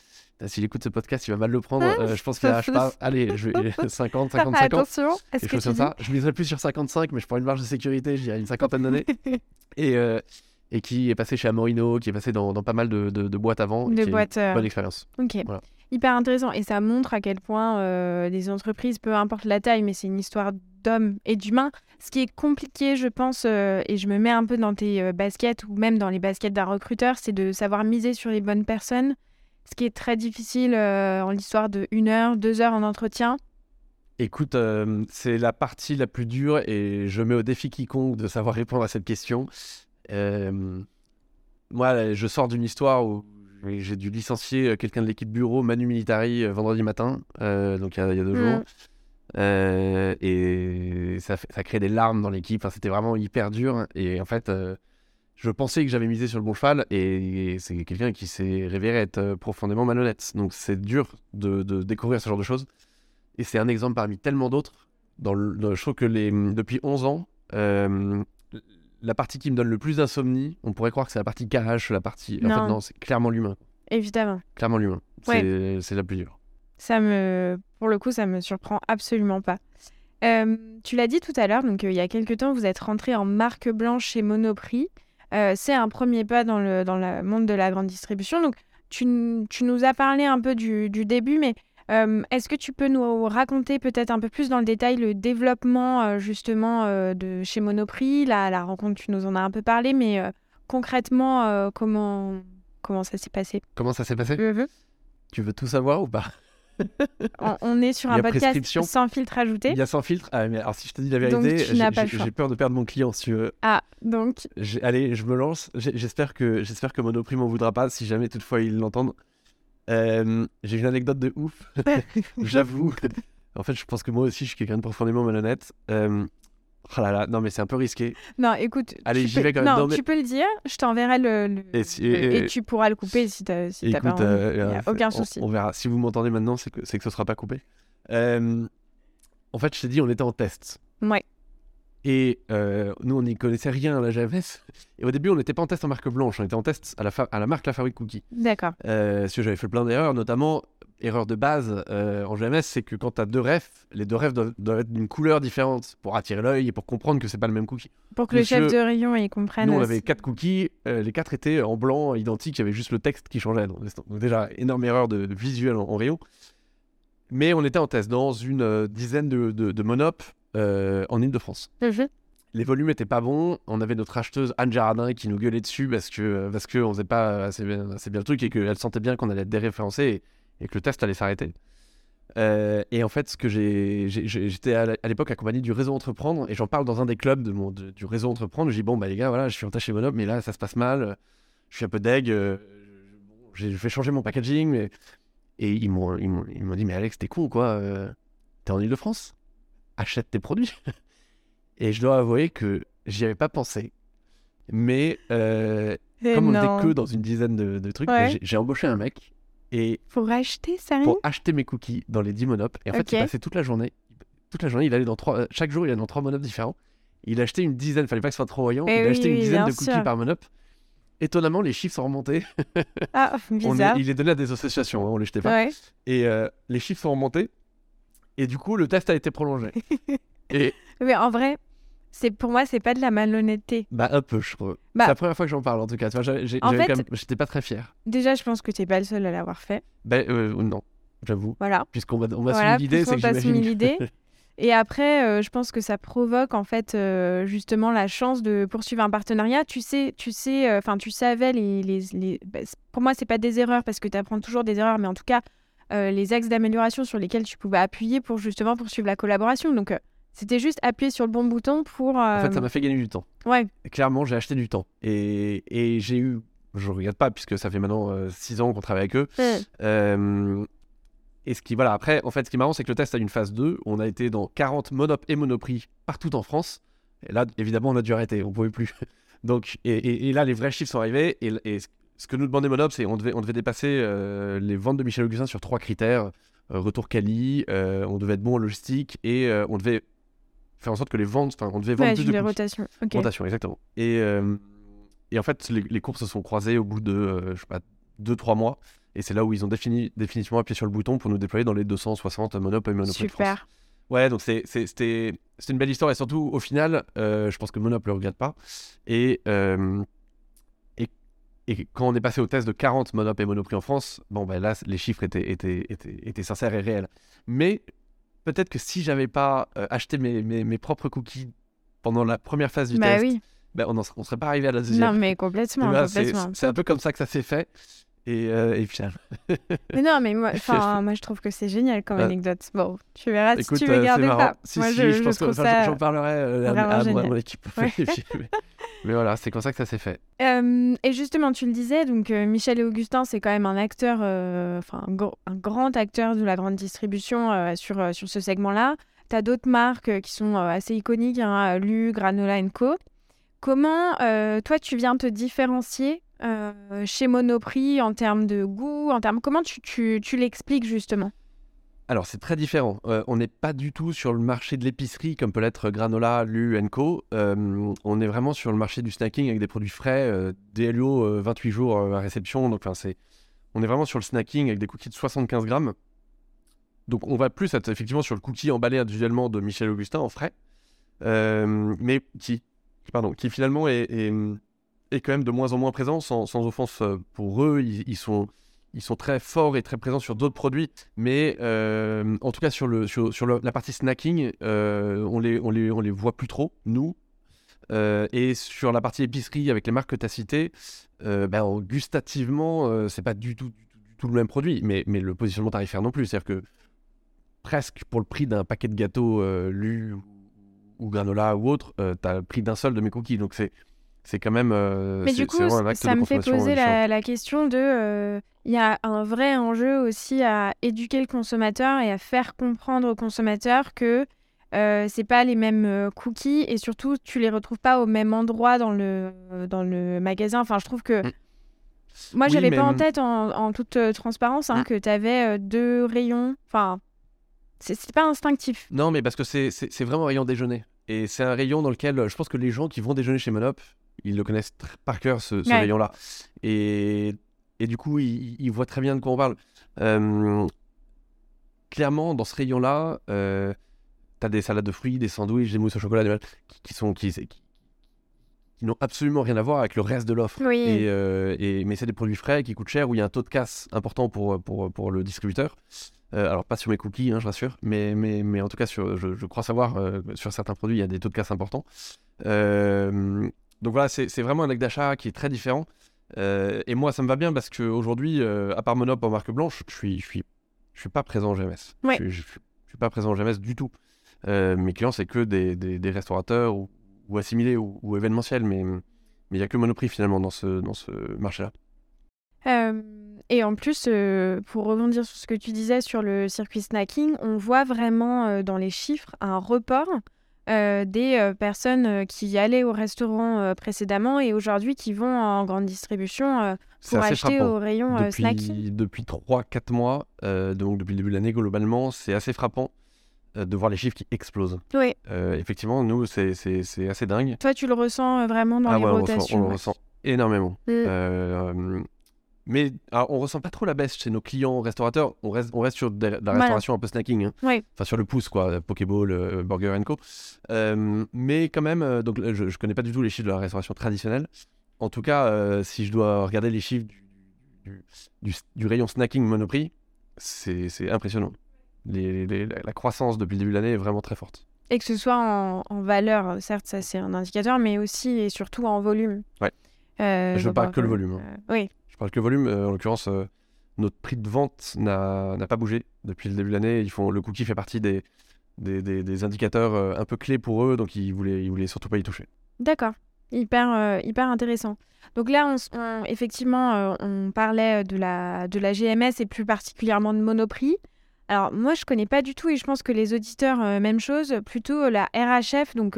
S'il écoute ce podcast, il va mal le prendre. Euh, je pense qu'il a, je pas, allez, je vais 50, 55 ans Attention. Est-ce quelque que chose tu ça. Je miserais plus sur 55, mais je prends une marge de sécurité, je dirais une cinquantaine d'années. et, euh, et qui est passé chez Amorino, qui est passé dans, dans pas mal de, de- de boîtes avant. et de qui a boîte. une euh, bonne expérience. Ok. Voilà. Hyper intéressant. Et ça montre à quel point euh, les entreprises, peu importe la taille, mais c'est une histoire d'hommes et d'humains. Ce qui est compliqué, je pense, euh, et je me mets un peu dans tes euh, baskets ou même dans les baskets d'un recruteur, c'est de savoir miser sur les bonnes personnes. Ce qui est très difficile euh, en l'histoire de une heure, deux heures en entretien. Écoute, c'est la partie la plus dure et je mets au défi quiconque de savoir répondre à cette question. Moi, je sors d'une histoire où j'ai dû licencier euh, quelqu'un de l'équipe bureau, Manu Militari, euh, vendredi matin, euh, donc il y a, il y a deux Mm. jours. Euh, et ça, ça crée des larmes dans l'équipe. Enfin, C'était vraiment hyper dur. Et en fait, euh, je pensais que j'avais misé sur le bon cheval et c'est quelqu'un qui s'est révélé être profondément malhonnête. Donc c'est dur de, de découvrir ce genre de choses. Et c'est un exemple parmi tellement d'autres. Dans le, dans- je trouve que les, depuis 11 ans, euh, la partie qui me donne le plus d'insomnie, on pourrait croire que c'est la partie cash, la partie. En Non. fait, non, c'est clairement l'humain. Évidemment. Clairement l'humain. Ouais. C'est la plus dure. Ça me, pour le coup, ça me surprend absolument pas. Euh, tu l'as dit tout à l'heure, donc euh, il y a quelques temps, vous êtes rentré en marque blanche chez Monoprix. Euh, c'est un premier pas dans le, dans le monde de la grande distribution. Donc, tu, nous as parlé un peu du, début, mais euh, est-ce que tu peux nous raconter peut-être un peu plus dans le détail le développement euh, justement de chez Monoprix la, la, rencontre, tu nous en as un peu parlé, mais concrètement, comment, comment ça s'est passé? Comment ça s'est passé? Mmh Tu veux tout savoir ou pas? On, est sur un podcast sans filtre ajouté. Il y a sans filtre. Ah, mais alors, si je te dis la vérité, j'ai peur de perdre mon client. Si tu veux. Ah, donc? Allez, je me lance. J'espère que, que Monoprix m'en voudra pas si jamais toutefois ils l'entendent. Euh, j'ai une anecdote de ouf. J'avoue. en fait, je pense que moi aussi, je suis quelqu'un de profondément malhonnête. Euh, Oh là là, non mais c'est un peu risqué. Non, écoute. Allez, j'y vais quand même. Non, tu peux le dire, je t'enverrai le, Et, tu pourras le couper si t'as si pas envie. Euh, Il n'y a aucun souci. On, verra. Si vous m'entendez maintenant, c'est que, que ce sera pas coupé. Euh, en fait, je t'ai dit, on était en test. Ouais. Et euh, nous, on n'y connaissait rien à la GMS. Et au début, on n'était pas en test en marque blanche, on était en test à la, à la marque La Fabrique Cookie. D'accord. parce que j'avais fait plein d'erreurs, notamment erreur de base euh, en GMS, c'est que quand tu as deux refs, les deux refs doivent, être d'une couleur différente pour attirer l'œil et pour comprendre que c'est pas le même cookie. Pour que le chef de rayon y comprenne. Nous, on avait quatre cookies, euh, les quatre étaient en blanc, identiques, il y avait juste le texte qui changeait. Donc, déjà, énorme erreur de, visuel en, rayon. Mais on était en test dans une euh, dizaine de, de, monop en Ile-de-France. Mhm. Les volumes étaient pas bons. On avait notre acheteuse Anne Jardin qui nous gueulait dessus parce que parce que on faisait pas assez bien, assez bien le truc et qu'elle sentait bien qu'on allait être déréférencé et que le test allait s'arrêter. Euh, et en fait, ce que j'ai, j'étais à l'époque accompagné du réseau Entreprendre et j'en parle dans un des clubs de mon, du réseau Entreprendre. Je dis bon bah les gars, voilà, je suis en tâche chez Monop, mais là ça se passe mal. Je suis un peu deg. Euh, j'ai fait changer mon packaging, mais... et ils m'ont, ils m'ont, dit mais Alex, t'es con quoi euh, T'es en Ile-de-France? Achète tes produits. et je dois avouer que j'y avais pas pensé, mais comme on n'était que dans une dizaine de, trucs, bah, j'ai embauché un mec et pour acheter, ça Pour acheter mes cookies dans les 10 monop. Et en fait, il passait toute la journée. Toute la journée, il allait dans trois. Euh, chaque jour, il allait dans trois monop différents. Il achetait une dizaine, fallait pas que ce soit trop voyant. Eh il a acheté une dizaine de cookies par monop. Étonnamment, les chiffres sont remontés. ah, bizarre. il est donné à des associations, hein, on les jetait pas. Et euh, les chiffres sont remontés. Et du coup, le test a été prolongé. et... Mais en vrai, c'est pour moi c'est pas de la malhonnêteté. Bah un peu je trouve. Bah c'est la première fois que j'en parle en tout cas. j'étais pas très fier. Déjà je pense que tu n'es pas le seul à l'avoir fait. Bah euh, non, j'avoue. Voilà. Puisqu'on va on va l'idée, c'est que l'idée. Et après, euh, je pense que ça provoque en fait euh, justement la chance de poursuivre un partenariat. Tu sais, tu sais, enfin tu savais les, les, les... Bah, pour moi c'est pas des erreurs parce que tu apprends toujours des erreurs, mais en tout cas les axes d'amélioration sur lesquels tu pouvais appuyer pour justement poursuivre la collaboration. Donc c'était juste appuyer sur le bon bouton pour. En fait, ça euh, m'a fait gagner du temps. Ouais. clairement, j'ai acheté du temps. Et, et j'ai eu. Je ne regarde pas, puisque ça fait maintenant 6 euh, ans qu'on travaille avec eux. Euh, et ce qui, voilà, après, en fait, ce qui est marrant, c'est que le test a une phase 2. On a été dans 40 monop et monoprix partout en France. Et là, évidemment, on a dû arrêter. On ne pouvait plus. Donc, et, et, là, les vrais chiffres sont arrivés. Et, et ce que nous demandait Monop, c'est on devait, on devait dépasser les ventes de Michel Augustin sur trois critères. retour quali, on devait être bon en logistique et on devait faire en sorte que les ventes, enfin, on devait vendre plus de les rotations. Rotation, exactement. Et, euh, et en fait, les, les, courses se sont croisées au bout de, euh, je sais pas, 2-3 mois. Et c'est là où ils ont défini, définitivement appuyé sur le bouton pour nous déployer dans les 260 Monop et Monop Super. Ouais, donc c'était une belle histoire. Et surtout, au final, euh, je pense que Monop ne le regrette pas. Et, et, quand on est passé au test de 40 Monop et Monoprix en France, bon, ben là, les chiffres étaient, étaient, étaient, étaient sincères et réels. Mais peut-être que si j'avais pas euh, acheté mes, mes, propres cookies pendant la première phase du bah test, oui. ben on ne serait pas arrivé à la deuxième. Non, mais complètement. Ben, c'est un peu comme ça que ça s'est fait. Et, euh, et puis... mais non, mais moi, moi, je trouve que c'est génial comme anecdote. Bon, tu verras si tu veux euh, garder pas. moi, je, je, pense que j'en parlerai à, mon équipe. Mais voilà, c'est comme ça que ça s'est fait. Euh, et justement, tu le disais, donc euh, Michel et Augustin, c'est quand même un acteur, euh, enfin un, grand acteur de la grande distribution sur, sur ce segment-là. Tu as d'autres marques qui sont assez iconiques, hein, Lu, Granola Co. Comment, toi, tu viens te différencier chez Monoprix en termes de goût, en termes... Comment tu, tu, tu l'expliques justement? Alors, c'est très différent. Euh, on n'est pas du tout sur le marché de l'épicerie comme peut l'être Granola, Lu, Co. Euh, on est vraiment sur le marché du snacking avec des produits frais, euh, DLO 28 jours à réception. Donc, on est vraiment sur le snacking avec des cookies de 75 grammes. Donc, on va plus être effectivement sur le cookie emballé individuellement de Michel Augustin en frais, mais qui, pardon, qui finalement est, est, quand même de moins en moins présent, sans, offense pour eux. Ils, sont ils sont très forts et très présents sur d'autres produits, mais euh, en tout cas sur, la partie snacking, euh, on, les, les, voit plus trop, nous. Euh, et sur la partie épicerie avec les marques que tu as citées, ben, gustativement, c'est pas du tout, tout, le même produit, mais, mais le positionnement tarifaire non plus. C'est-à-dire que presque pour le prix d'un paquet de gâteaux lu ou granola ou autre, tu as le prix d'un seul de mes cookies. Donc c'est c'est quand même. Euh, Mais du coup, ça me fait poser la, question de. Euh, il y a un vrai enjeu aussi à éduquer le consommateur et à faire comprendre au consommateur que euh, c'est pas les mêmes euh, cookies et surtout tu les retrouves pas au même endroit dans le dans le magasin. Enfin, je trouve que. Mm. Moi, j'avais pas en tête, en, toute transparence, hein, ah. que tu avais deux rayons. Enfin, c'est pas instinctif. Non, mais parce que c'est vraiment un rayon déjeuner. Et c'est un rayon dans lequel je pense que les gens qui vont déjeuner chez Monop, ils le connaissent par cœur, ce, rayon-là. Et, et, du coup, ils, voient très bien de quoi on parle. Euh, clairement, dans ce rayon-là, euh, tu as des salades de fruits, des sandwichs, des mousses au chocolat, qui, qui sont qui, qui, n'ont absolument rien à voir avec le reste de l'offre. Et, euh, et, mais c'est des produits frais qui coûtent cher, où il y a un taux de casse important pour, pour, pour le distributeur. alors, pas sur mes cookies, hein, je rassure, mais, mais, mais en tout cas, sur, je, je crois savoir, sur certains produits, il y a des taux de casse importants. Donc voilà, c'est vraiment un acte d'achat qui est très différent. Euh, et moi, ça me va bien parce qu'aujourd'hui, euh, à part Monop en marque blanche, je suis, je suis, je suis pas présent en GMS. Je, ne suis pas présent en GMS du tout. Euh, mes clients, c'est que des, des, restaurateurs ou, assimilés ou, événementiels, mais il n'y a que Monoprix finalement dans ce, dans ce marché-là. et en plus, pour rebondir sur ce que tu disais sur le circuit snacking, on voit vraiment dans les chiffres un report euh, des euh, personnes euh, qui allaient au restaurant précédemment et aujourd'hui qui vont en grande distribution pour acheter au rayon depuis. Depuis 3-4 mois, donc depuis le début de l'année globalement, c'est assez frappant de voir les chiffres qui explosent. Oui. effectivement, nous, c'est assez dingue. Toi, tu le ressens vraiment dans ah les rotations. On, le ressent énormément. Mm. Mais alors, on ressent pas trop la baisse chez nos clients restaurateurs. On reste, on reste sur de, la restauration un peu snacking. Hein. Enfin, sur le pouce, quoi. Pokéball, euh, Burger Co. Euh, mais quand même, euh, donc, je, ne connais pas du tout les chiffres de la restauration traditionnelle. En tout cas, si je dois regarder les chiffres du, du, rayon snacking Monoprix, c'est impressionnant. la croissance depuis le début de l'année est vraiment très forte. Et que ce soit en, en valeur, certes, ça c'est un indicateur, mais aussi et surtout en volume. Ouais. je parle que le volume. Hein. oui parle que volume. Euh, en l'occurrence, euh, notre prix de vente n'a pas bougé depuis le début de l'année. Le cookie fait partie des, indicateurs euh, un peu clés pour eux, donc ils voulaient, voulaient surtout pas y toucher. D'accord, hyper, intéressant. Donc là, on, effectivement, on parlait de la, de la GMS et plus particulièrement de Monoprix. Alors moi, je connais pas du tout et je pense que les auditeurs, même chose, plutôt la RHF. Donc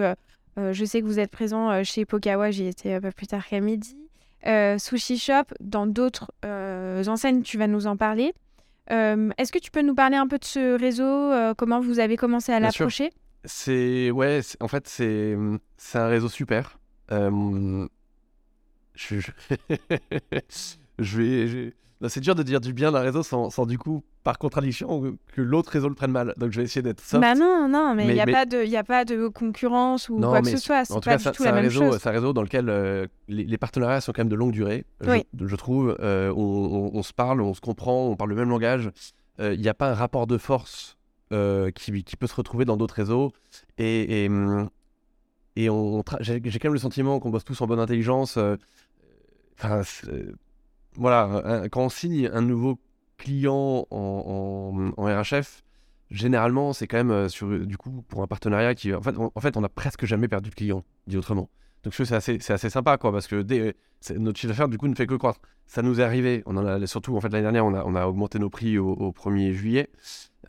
je sais que vous êtes présent chez Pokawa, j'y étais un peu plus tard qu'à midi. Euh, sushi Shop, dans d'autres euh, enseignes, tu vas nous en parler. Euh, est-ce que tu peux nous parler un peu de ce réseau Comment vous avez commencé à l'approcher? C'est ouais, en fait c'est c'est un réseau super. je, je... je vais c'est dur de dire du bien d'un réseau sans, sans, du coup, par contradiction, que l'autre réseau le prenne mal. Donc je vais essayer d'être soft. Bah non, non, mais il n'y a, Pas de, a pas de concurrence ou quoi que ce soit. C'est pas du tout la même réseau, chose. C'est un réseau dans lequel euh, les, partenariats sont quand même de longue durée. Je, trouve, euh, on, se parle, on se comprend, on parle le même langage. Euh, il n'y a pas un rapport de force qui, qui, peut se retrouver dans d'autres réseaux. Et, et, et j'ai quand même le sentiment qu'on bosse tous en bonne intelligence. Enfin, voilà, quand on signe un nouveau client en, en, RHF, généralement, c'est quand même euh, sur, du coup, pour un partenariat qui. En fait, on, en fait, on a presque jamais perdu de client, dit autrement. Donc, c'est assez, assez, sympa, quoi, parce que notre chiffre d'affaires, du coup, ne fait que croître. Ça nous est arrivé. On en a, surtout, en fait, l'année dernière, on a, on a, augmenté nos prix au, 1er juillet.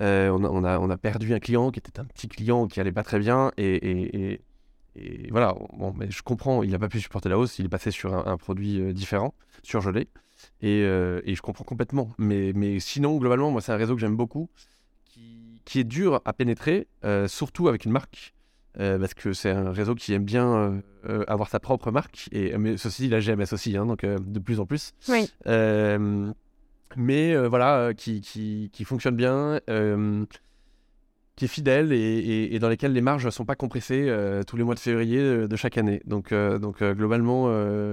Euh, on, a, on, a, perdu un client qui était un petit client qui allait pas très bien. Et, et, voilà, bon, mais je comprends, il n'a pas pu supporter la hausse. Il est passé sur un, un produit euh, différent, surgelé. Euh, et, je comprends complètement. Mais, mais sinon, globalement, moi, c'est un réseau que j'aime beaucoup, qui, est dur à pénétrer, euh, surtout avec une marque. Euh, parce que c'est un réseau qui aime bien avoir sa propre marque. Et, mais ceci, la GMS aussi, hein, donc de plus en plus. Oui. mais voilà, qui, qui, qui, fonctionne bien. Qui est fidèle et, dans lesquels les marges ne sont pas compressées euh, tous les mois de février euh, de chaque année. Donc, euh, donc globalement,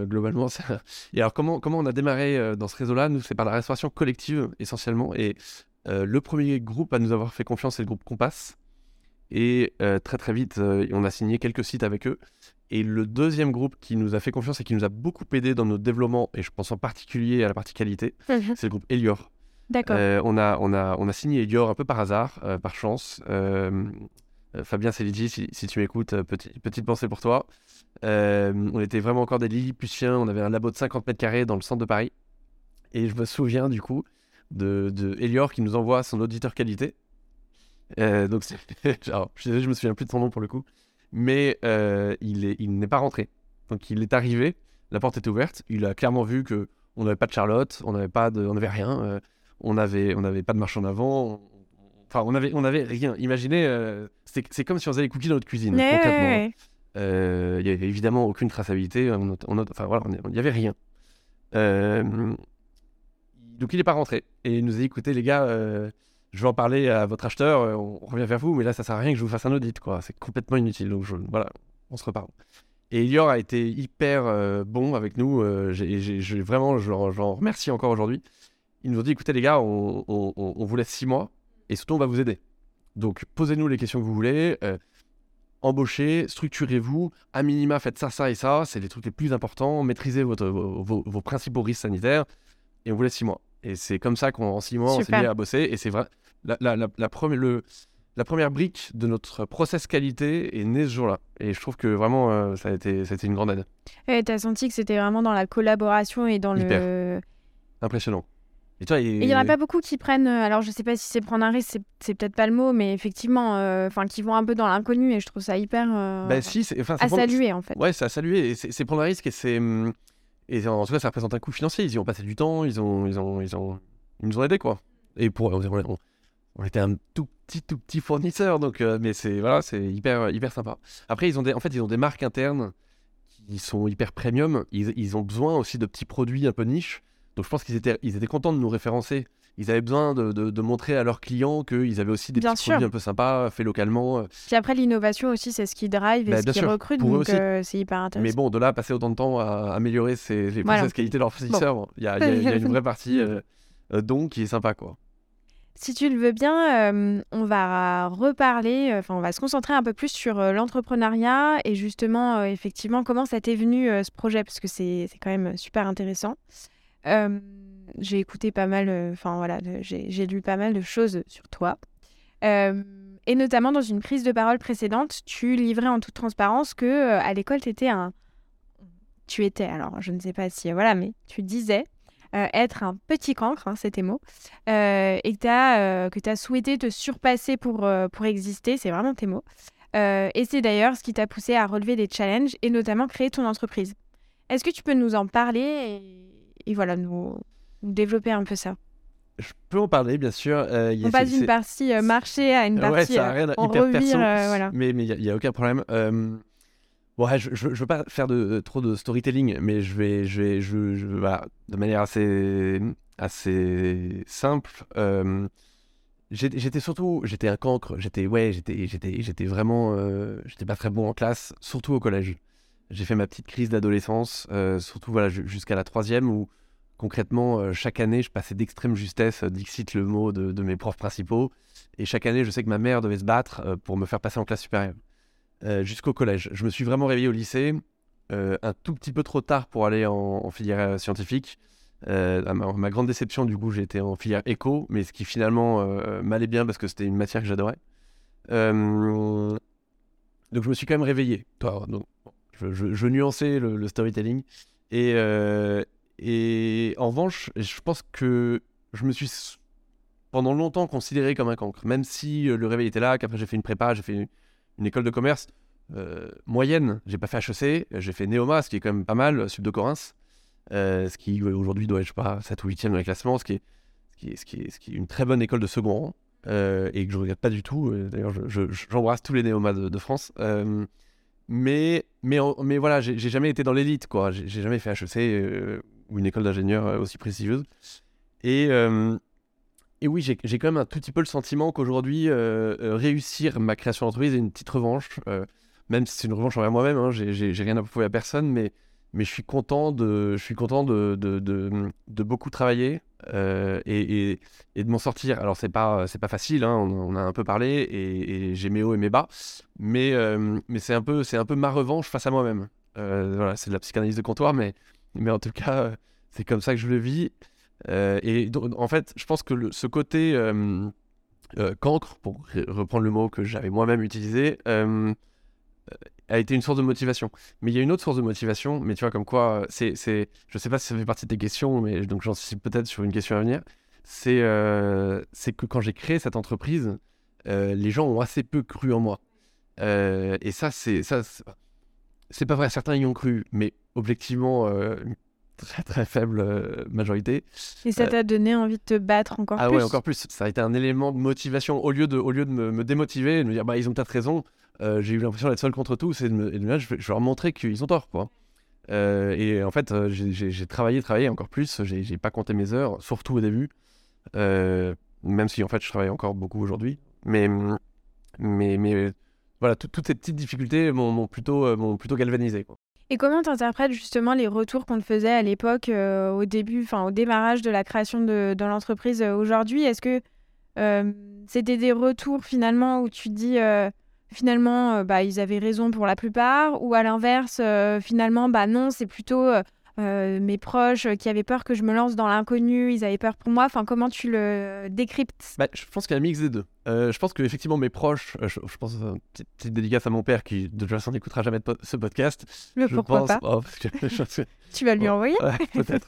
globalement ça... Et alors, comment, comment on a démarré dans ce réseau-là? Nous, c'est par la restauration collective essentiellement. Et le premier groupe à nous avoir fait confiance, c'est le groupe Compass. Et très très vite, on a signé quelques sites avec eux. Et le deuxième groupe qui nous a fait confiance et qui nous a beaucoup aidé dans notre développement, et je pense en particulier à la partie qualité, mhm. c'est le groupe Elior. Euh, on, a, on, a, on a signé Elior un peu par hasard, euh, par chance. Euh, Fabien Seligi, si, si tu m'écoutes, petit, petite pensée pour toi. on était vraiment encore des Lilliputiens. On avait un labo de 50 mètres carrés dans le centre de Paris. Et je me souviens du coup de, de Elior qui nous envoie son auditeur qualité. donc, je, je me souviens plus de son nom pour le coup. Mais il n'est pas rentré. Donc, il est arrivé. La porte était ouverte. Il a clairement vu que on n'avait pas de Charlotte, on n'avait pas on rien on n'avait on avait pas de marche en avant. Enfin, on avait, on avait rien. Imaginez, euh, c'est comme si on faisait les cookies dans notre cuisine. Euh, il n'y avait évidemment aucune traçabilité. enfin, voilà, il n'y avait rien. Euh, donc, il n'est pas rentré. Et il nous a dit écoutez, les gars, je vais en parler à votre acheteur, on revient vers vous, mais là, ça sert à rien que je vous fasse un audit. quoi. C'est complètement inutile. Donc, voilà, on se reparle. Et Elior a été hyper bon avec nous. j'ai vraiment, je l'en remercie encore aujourd'hui ils nous ont dit écoutez les gars, on, vous laisse six mois et surtout on va vous aider. Donc posez-nous les questions que vous voulez, euh, embauchez, structurez-vous, à minima faites ça, ça et ça, c'est les trucs les plus importants, maîtrisez votre, vos, principaux risques sanitaires et on vous laisse six mois. Et c'est comme ça qu'en six mois on s'est mis à bosser et c'est vrai. La, la, la, première, le, la première brique de notre process qualité est née ce jour-là. Et je trouve que vraiment, euh, ça, a été, ça a été une grande aide. Et tu as senti que c'était vraiment dans la collaboration et dans le. Impressionnant. Et il n'y en a pas beaucoup qui prennent, euh, alors je sais pas si c'est prendre un risque, c'est peut-être pas le mot, mais effectivement, euh, enfin qui vont un peu dans l'inconnu et je trouve ça hyper euh, bah, si, enfin, à saluer en fait. Ouais, c'est à saluer, c'est prendre un risque et c'est. Hum, et en tout cas, ça représente un coût financier. Ils y ont passé du temps, ils, ont, ils, ont, ils, ont, ils nous ont aidés quoi. Et pour, on, on, était un tout petit, tout petit fournisseur, donc, mais c'est voilà, c'est hyper, hyper sympa. Après, ils ont des, en fait, ils ont des marques internes qui sont hyper premium. Ils, ils ont besoin aussi de petits produits un peu niche donc je pense qu'ils étaient, ils étaient contents de nous référencer. Ils avaient besoin de, de, montrer à leurs clients qu'ils avaient aussi des petits produits un peu sympas, faits localement. Puis après, l'innovation aussi, c'est ce qui drive et bah, ce qui recrute, donc euh, c'est hyper intéressant. Mais bon, de là, passer autant de temps à améliorer les voilà. qualités de leurs fournisseurs, il y, a, y, a une vraie partie euh, euh, donc qui est sympa, quoi. Si tu le veux bien, on va reparler, enfin on va se concentrer un peu plus sur l'entrepreneuriat et justement, effectivement, comment ça t'est venu ce projet, parce que c'est quand même super intéressant j'ai écouté pas mal, enfin voilà, j'ai lu pas mal de choses sur toi. et notamment dans une prise de parole précédente, tu livrais en toute transparence que à l'école, tu étais un. Tu étais, alors je ne sais pas si. Voilà, mais tu disais être un petit cancre, hein, c'était mots, et que tu as, souhaité te surpasser pour, pour exister, c'est vraiment tes mots. et c'est d'ailleurs ce qui t'a poussé à relever des challenges et notamment créer ton entreprise. Est-ce que tu peux nous en parler et voilà, nous, développer un peu ça. Je peux en parler, bien sûr. Euh, on passe d'une partie euh, marché à une partie ouais, ça rien, euh, hyper perso, voilà. Mais il n'y a, aucun problème. Ouais, je ne veux pas faire de, trop de storytelling, mais je vais, je vais, je, je voilà, de manière assez, assez simple. j'étais surtout, j'étais un cancre. J'étais, ouais, j'étais, j'étais, j'étais vraiment, j'étais pas très bon en classe, surtout au collège. J'ai fait ma petite crise d'adolescence, surtout voilà, jusqu'à la troisième où concrètement, euh, chaque année, je passais d'extrême justesse, euh, dixit le mot de, mes profs principaux. Et chaque année, je sais que ma mère devait se battre euh, pour me faire passer en classe supérieure. Jusqu'au collège. Je me suis vraiment réveillé au lycée, un tout petit peu trop tard pour aller en, filière scientifique. À ma, grande déception, du coup, été en filière éco, mais ce qui finalement m'allait bien parce que c'était une matière que j'adorais. donc je me suis quand même réveillé. Toi, donc, je, nuançais le, storytelling. Et, et en revanche, je pense que je me suis pendant longtemps considéré comme un cancre, même si euh, le réveil était là, qu'après j'ai fait une prépa, j'ai fait une, école de commerce euh, moyenne. J'ai pas fait HEC, j'ai fait Neoma, ce qui est quand même pas mal, Sub de Corinth, euh, ce qui aujourd'hui doit être, je sais pas, 7 ou 8 e dans les classements, ce qui est, une très bonne école de second rang. et que je regrette pas du tout. D'ailleurs, j'embrasse tous les néomas de France. Mais, mais, mais voilà, j'ai jamais été dans l'élite, quoi. J'ai jamais fait HEC ou une école d'ingénieur euh, aussi prestigieuse. Et, euh, et oui, j'ai quand même un tout petit peu le sentiment qu'aujourd'hui, euh, euh, réussir ma création d'entreprise est une petite revanche. euh, même si c'est une revanche envers moi-même, hein, j'ai rien à prouver à personne, mais, mais je suis content de, je suis content de, de, de- beaucoup travailler euh, et, et- de m'en sortir. Alors, c'est pas, pas facile, hein, on, a un peu parlé et, j'ai mes hauts et mes bas, mais, euh, mais c'est un, peu- un peu ma revanche face à moi-même. Euh, voilà, c'est de la psychanalyse de comptoir, mais, mais en tout cas, c'est comme ça que je le vis. Et en fait, je pense que ce côté cancre, pour re- reprendre le mot que j'avais moi-même utilisé, a été une source de motivation. Mais il y a une autre source de motivation, mais tu vois, comme quoi, euh, c'est, c'est, je sais pas si ça fait partie de tes questions, mais donc j'en suis peut-être sur une question à venir. C'est, euh, c'est que quand j'ai créé cette entreprise, euh, les gens ont assez peu cru en moi. Euh, et ça, c'est, ça, c'est, c'est pas vrai. Certains y ont cru, mais objectivement, une très très faible majorité. Et ça t'a donné envie de te battre encore Ah plus? ouais, encore plus. Ça a été un élément de motivation. Au lieu de, au lieu de me, me démotiver de me dire, bah, ils ont peut-être raison, euh, j'ai eu l'impression d'être seul contre tous et de de je, leur montrer qu'ils ont tort. Quoi. Euh, et en fait, euh, j'ai- travaillé, travaillé encore plus. J'ai pas compté mes heures, surtout au début. Même si en fait, je travaille encore beaucoup aujourd'hui. Mais, mais, mais voilà, tout- toutes ces petites difficultés m'ont plutôt, plutôt galvanisé. Quoi. Et comment tu interprètes justement les retours qu'on te faisait à l'époque, au début, enfin au démarrage de la création de, l'entreprise aujourd'hui? Est-ce que c'était des retours finalement où tu dis finalement euh, bah, ils avaient raison pour la plupart ou à l'inverse euh, finalement bah non c'est plutôt euh, mes proches qui avaient peur que je me lance dans l'inconnu, ils avaient peur pour moi. Enfin comment tu le décryptes? Bah, je pense qu'il y a un mix des deux. Je pense que effectivement mes proches, je, je pense petite, petite dédicace à mon père qui de toute façon n'écoutera jamais po- ce podcast. Le je pourquoi pense, pas? oh, parce que Tu vas lui Bon. envoyer? ouais, peut-être.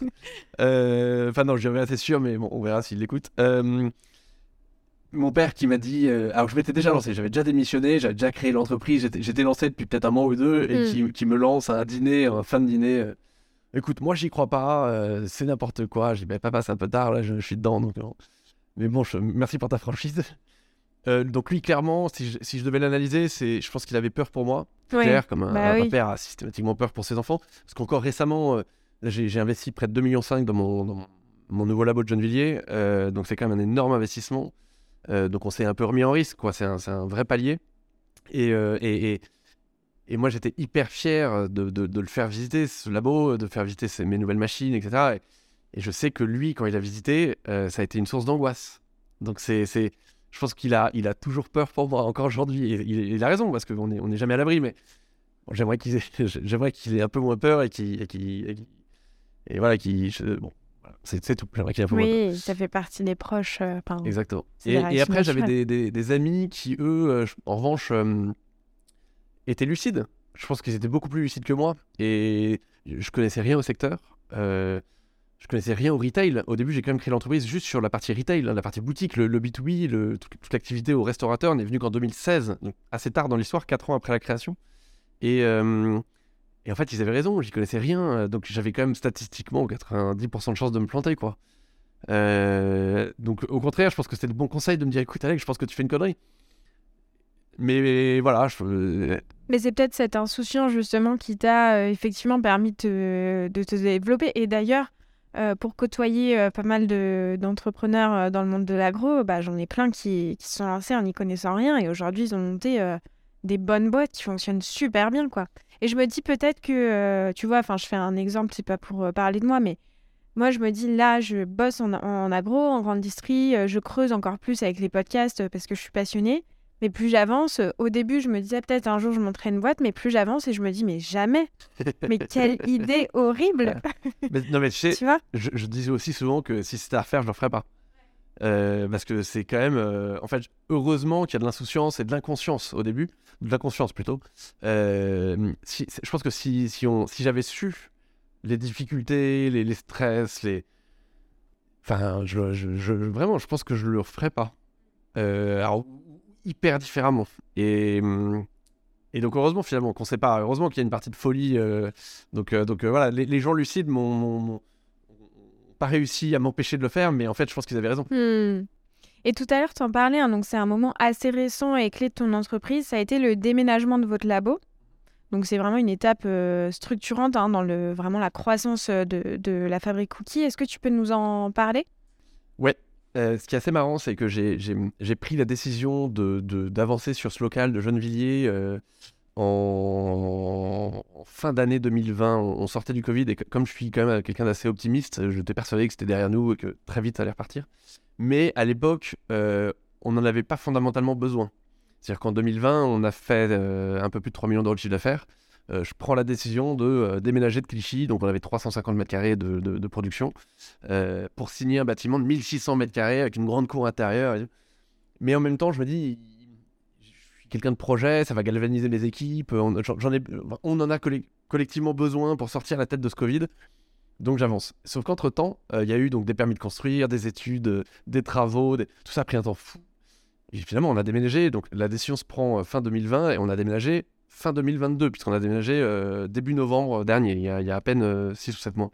Enfin non, je dirais assez sûr, mais bon, on verra s'il l'écoute. Euh, mon père qui m'a dit, euh, alors je m'étais déjà lancé, j'avais déjà démissionné, j'avais déjà créé l'entreprise, j'étais- j'étais lancé depuis peut-être un mois ou deux, et Mm. qui, qui me lance à un dîner, un fin de dîner. euh, Écoute, moi j'y crois pas, euh, c'est n'importe quoi. J'ai dit, bah, papa, c'est un peu tard, là, je, je suis dedans, donc. non. Mais bon, je- merci pour ta franchise. Euh, donc lui, clairement, si je, si je devais l'analyser, c'est, je pense qu'il avait peur pour moi comme un, Bah un oui. père a systématiquement peur pour ses enfants. Parce qu'encore récemment, euh, j'ai j'ai investi près de 2,5 millions dans mon, dans mon- mon nouveau labo de Gennevilliers. euh, donc c'est quand même un énorme investissement. Euh, donc on s'est un peu remis en risque, quoi. C'est un, vrai palier. Et, euh, et, moi j'étais hyper fier de, le faire visiter, ce labo, de faire visiter mes nouvelles machines, etc. Et, je sais que lui, quand il a visité, euh, ça a été une source d'angoisse. Donc c'est, je pense qu'il a, il a toujours peur pour moi, encore aujourd'hui. Il, il a raison, parce qu'on n'est jamais à l'abri, mais j'aimerais qu'il ait, un peu moins peur et qu'il. Et, voilà, qu'il. Bon, c'est tout. J'aimerais qu'il. Oui, ça fait partie des proches. euh, Exactement. Et, après, j'avais des, des- des amis qui, eux, euh, en revanche, euh, étaient lucides. Je pense qu'ils étaient beaucoup plus lucides que moi. Et je connaissais rien au secteur. Euh, je connaissais rien au retail. Au début, j'ai quand même créé l'entreprise juste sur la partie retail, hein, la partie boutique, le, le B2B, le- toute, toute l'activité au restaurateur n'est venue qu'en 2016, donc assez tard dans l'histoire, 4 ans après la création. Et, euh, et en fait, ils avaient raison, j'y connaissais rien. euh, Donc j'avais quand même statistiquement 90% de chances de me planter, quoi. Euh, donc au contraire, je pense que c'était le bon conseil de me dire écoute, Alex, je pense que tu fais une connerie. Mais voilà, je, Mais c'est peut-être cette insouciance justement qui t'a euh, effectivement permis de te, développer. Et d'ailleurs, euh, pour côtoyer euh, pas mal de- d'entrepreneurs euh, dans le monde de l'agro, bah, j'en ai plein qui, qui sont lancés en n'y connaissant rien et aujourd'hui ils ont monté euh, des bonnes boîtes qui fonctionnent super bien. quoi. Et je me dis peut-être que, euh, tu vois, enfin je fais un exemple, c'est pas pour euh, parler de moi, mais moi je me dis là, je bosse en, en agro, en grande distrie, euh, je creuse encore plus avec les podcasts parce que je suis passionnée. Mais plus j'avance, au début, je me disais peut-être un jour je monterai une boîte, mais plus j'avance et je me dis, mais jamais. Mais quelle idée horrible. mais- non mais tu sais, tu vois? je, je disais aussi souvent que si c'était à refaire, je le ferais pas. Euh, parce que c'est quand même, euh, en fait, heureusement qu'il y a de l'insouciance et de l'inconscience au début, de l'inconscience plutôt. Euh, je pense que si, si, si j'avais su les difficultés, les, stress, les, enfin, vraiment, je pense que je le referais pas. Alors hyper différemment. Et donc heureusement finalement qu'on sait pas, heureusement qu'il y a une partie de folie. donc voilà, les, les gens lucides m'ont pas réussi à m'empêcher de le faire, mais en fait je pense qu'ils avaient raison. Hmm. Et tout à l'heure, tu en parlais, hein, donc c'est un moment assez récent et clé de ton entreprise, ça a été le déménagement de votre labo. Donc c'est vraiment une étape euh, structurante hein, dans le, vraiment la croissance euh, de, de la fabrique Cookie. Est-ce que tu peux nous en parler? Euh, ce qui est assez marrant, c'est que j'ai pris la décision d'avancer de, sur ce local de Gennevilliers en, fin d'année 2020. On, sortait du Covid et comme je suis quand même quelqu'un d'assez optimiste, j'étais persuadé que c'était derrière nous et que très vite ça allait repartir. Mais à l'époque, euh, on n'en avait pas fondamentalement besoin. C'est-à-dire qu'en 2020, on a fait un peu plus de 3 millions d'euros de chiffre d'affaires. Euh, je prends la décision de euh, déménager de Clichy, donc on avait 350 mètres carrés de, de, production, euh, pour signer un bâtiment de 1600 mètres carrés avec une grande cour intérieure. Mais en même temps, je me dis, quelqu'un de projet, ça va galvaniser les équipes, on, ai, on en a collectivement besoin pour sortir la tête de ce Covid. Donc j'avance. Sauf qu'entre-temps, il y a eu donc des permis de construire, des études, des travaux, tout ça a pris un temps fou. Et finalement, on a déménagé. Donc la décision se prend fin 2020 et on a déménagé fin 2022, puisqu'on a déménagé euh, début novembre dernier, il y a, à peine 6 euh, ou 7 mois.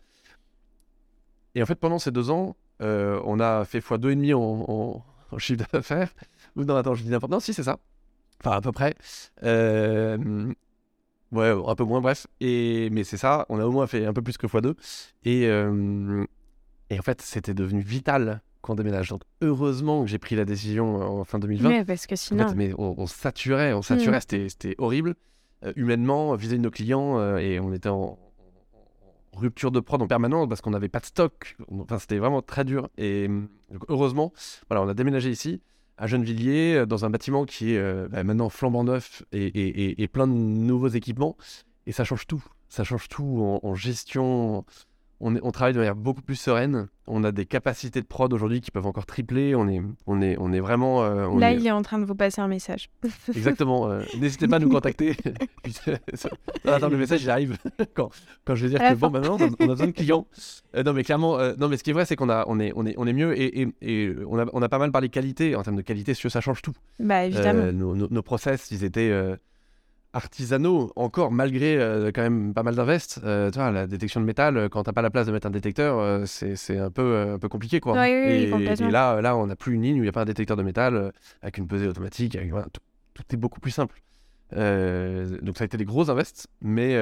Et en fait, pendant ces deux ans, euh, on a fait x2,5 en, en, chiffre d'affaires. Non, attends, je dis n'importe Non, si, c'est ça. Enfin, à peu près. Ouais, un peu moins, bref. Et, mais c'est ça, on a au moins fait un peu plus que x2. Et, et en fait, c'était devenu vital qu'on déménage. Donc heureusement que j'ai pris la décision en fin 2020. Mais parce que sinon. mais on, saturait, on saturait, hmm. c'était horrible. Euh, humainement, vis-à-vis de nos clients, euh, et on était en, rupture de prod en permanence parce qu'on n'avait pas de stock. Enfin, c'était vraiment très dur. Et heureusement, voilà, on a déménagé ici à Gennevilliers, euh, dans un bâtiment qui est bah, maintenant flambant neuf et, plein de nouveaux équipements. Et ça change tout. Ça change tout en gestion, on, travaille de manière beaucoup plus sereine. On a des capacités de prod aujourd'hui qui peuvent encore tripler. On est, on est, on est vraiment. Euh, Là, il est en train de vous passer un message. Exactement. Euh, n'hésitez pas à nous contacter. attends, le message il arrive quand, quand je vais dire que bon, maintenant, on a besoin de clients. Euh, non, mais clairement, non, mais ce qui est vrai, c'est qu'on a, on est, on est, on est mieux et, et, on, a, on a pas mal parlé qualité en termes de qualité. ça change tout. Bah évidemment. Nos, nos, nos, process, ils étaient artisanaux encore malgré euh, quand même pas mal d'invest. Euh, tu vois, la détection de métal, euh, quand t'as pas la place de mettre un détecteur, c'est un peu, un peu compliqué quoi. et, là, là, on n'a plus une ligne où il n'y a pas un détecteur de métal avec une pesée automatique. tout, est beaucoup plus simple. donc ça a été des gros invests, mais,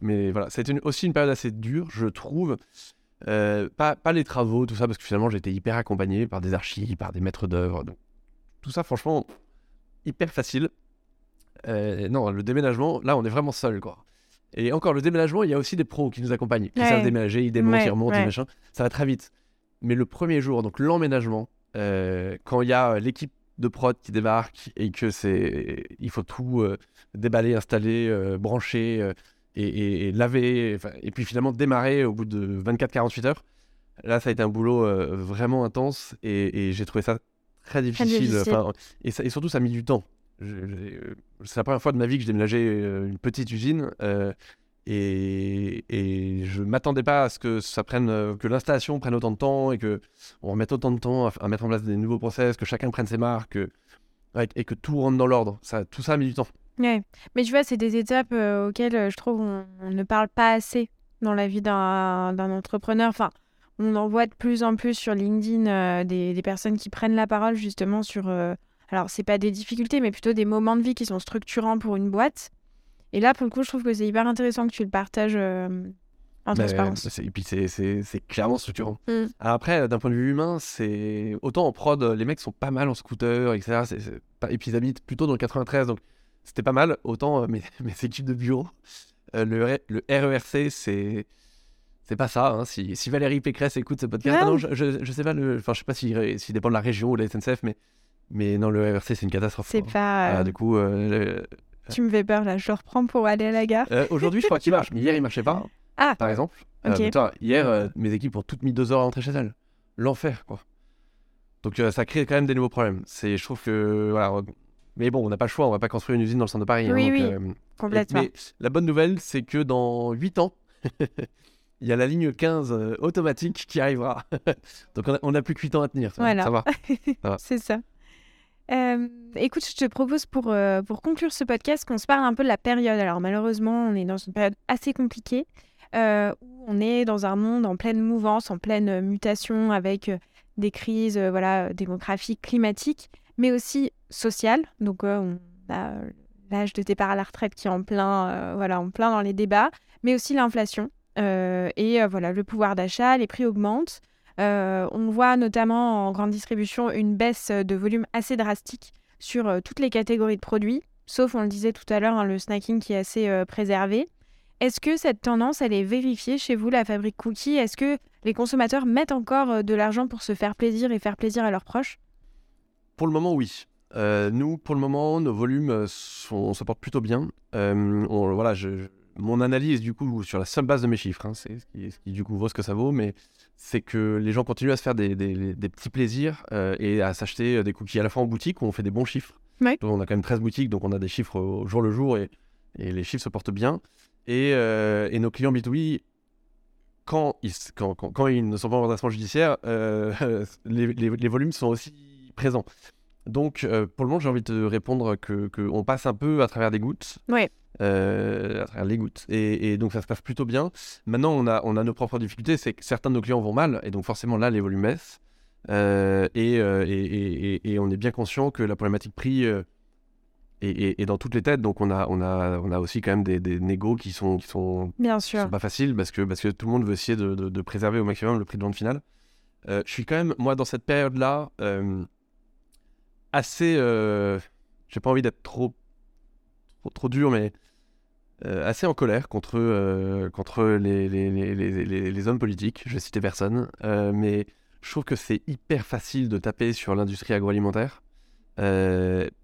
mais voilà, ça a été aussi une période assez dure, je trouve. pas, pas les travaux, tout ça, parce que finalement j'étais hyper accompagné par des archives, par des maîtres d'œuvre. Tout ça, franchement, hyper facile. Euh, non, le déménagement, là, on est vraiment seul, quoi. Et encore, le déménagement, il y a aussi des pros qui nous accompagnent, qui savent déménager, ils démontent, ils remontent, machin. Ça va très vite. Mais le premier jour, donc l'emménagement, euh, quand il y a l'équipe de prod qui débarque et que c'est, il faut tout euh, déballer, installer, brancher et, laver, et puis finalement démarrer au bout de 24-48 heures. Là, ça a été un boulot vraiment intense et, j'ai trouvé ça très difficile. et, et, surtout, ça a mis du temps. Euh, c'est la première fois de ma vie que je déménageais euh, une petite usine. Euh, et, et, je m'attendais pas à ce que ça prenne, que l'installation prenne autant de temps et que on remette autant de temps à, mettre en place des nouveaux process, que chacun prenne ses marques et que tout rentre dans l'ordre. Tout ça a mis du temps. Mais tu vois, c'est des étapes auxquelles je trouve on, ne parle pas assez dans la vie d'un entrepreneur. Enfin, on en voit de plus en plus sur LinkedIn des, personnes qui prennent la parole justement sur alors, c'est pas des difficultés, mais plutôt des moments de vie qui sont structurants pour une boîte. Et là, pour le coup, je trouve que c'est hyper intéressant que tu le partages euh, en bah, transparence. et puis, c'est clairement structurant. Mm. Après, d'un point de vue humain, c'est autant en prod, les mecs sont pas mal en scooter, etc. Et puis, ils habitent plutôt dans le 93, donc c'était pas mal. Autant euh, mes, mes, équipes de bureau, euh, le, le RERC, c'est c'est pas ça. Hein. Si, si, Valérie Pécresse écoute ce podcast, non, je, je, sais pas, le, enfin, je sais pas s'il si, dépend de la région ou de la SNCF, mais mais non, le RRC, c'est une catastrophe. C'est pas. Ah, du coup. Euh, tu me fais peur là, je le reprends pour aller à la gare. Euh, aujourd'hui, je crois qu'il marche, mais hier, il marchait pas. Ah Par exemple. Euh, hier, mes équipes ont toutes mis deux heures à rentrer chez elles. L'enfer, quoi. Donc ça crée quand même des nouveaux problèmes. C'est, je trouve que. Voilà. Mais bon, on n'a pas le choix, on va pas construire une usine dans le centre de Paris. Hein, oui, oui, complètement. Mais la bonne nouvelle, c'est que dans 8 ans, il y a la ligne 15 automatique qui arrivera. Donc on n'a plus que 8 ans à tenir. Ça, voilà. ça va. c'est ça. Euh, écoute, je te propose pour, euh, pour conclure ce podcast qu'on se parle un peu de la période. Alors malheureusement, on est dans une période assez compliquée euh, où on est dans un monde en pleine mouvance, en pleine mutation avec des crises voilà, démographiques, climatiques, mais aussi sociales. Donc on a l'âge de départ à la retraite qui est en plein, voilà, en plein dans les débats, mais aussi l'inflation. et voilà, le pouvoir d'achat, les prix augmentent. On voit notamment en grande distribution une baisse de volume assez drastique sur toutes les catégories de produits, sauf, on le disait tout à l'heure, hein, le snacking qui est assez préservé. Est-ce que cette tendance, elle est vérifiée chez vous, la fabrique cookie? Est-ce que les consommateurs mettent encore de l'argent pour se faire plaisir et faire plaisir à leurs proches? Pour le moment, oui. Euh, nous, pour le moment, nos volumes euh, sont, se portent plutôt bien. Euh, voilà, je, mon analyse, du coup, sur la seule base de mes chiffres, hein, c'est ce qui, du coup, vaut ce que ça vaut, mais c'est que les gens continuent à se faire des, petits plaisirs et à s'acheter des cookies à la fois en boutique où on fait des bons chiffres. on a quand même 13 boutiques, donc on a des chiffres au jour le jour et, les chiffres se portent bien. Et, nos clients B2B, quand ils, quand, quand, ils ne sont pas en redressement judiciaire, les volumes sont aussi présents. Donc, euh, pour le moment, j'ai envie de te répondre que qu'on passe un peu à travers des gouttes. Oui. Euh, à travers les gouttes. Et, donc, ça se passe plutôt bien. Maintenant, on a, on a nos propres difficultés. C'est que certains de nos clients vont mal. Et donc, forcément, là, les volumes baissent. Euh, et, et, on est bien conscient que la problématique prix est, dans toutes les têtes. Donc, on a, on a, on a aussi quand même des, des négos qui sont, qui sont, bien sûr. Sont pas faciles parce que, parce que tout le monde veut essayer de, de, préserver au maximum le prix de vente final. je suis quand même, moi, dans cette période-là assez. Euh, j'ai pas envie d'être trop, trop, dur, mais euh, assez en colère contre, euh, contre les, les, les, les, hommes politiques. Je vais citer personne, mais je trouve que c'est hyper facile de taper sur l'industrie agroalimentaire.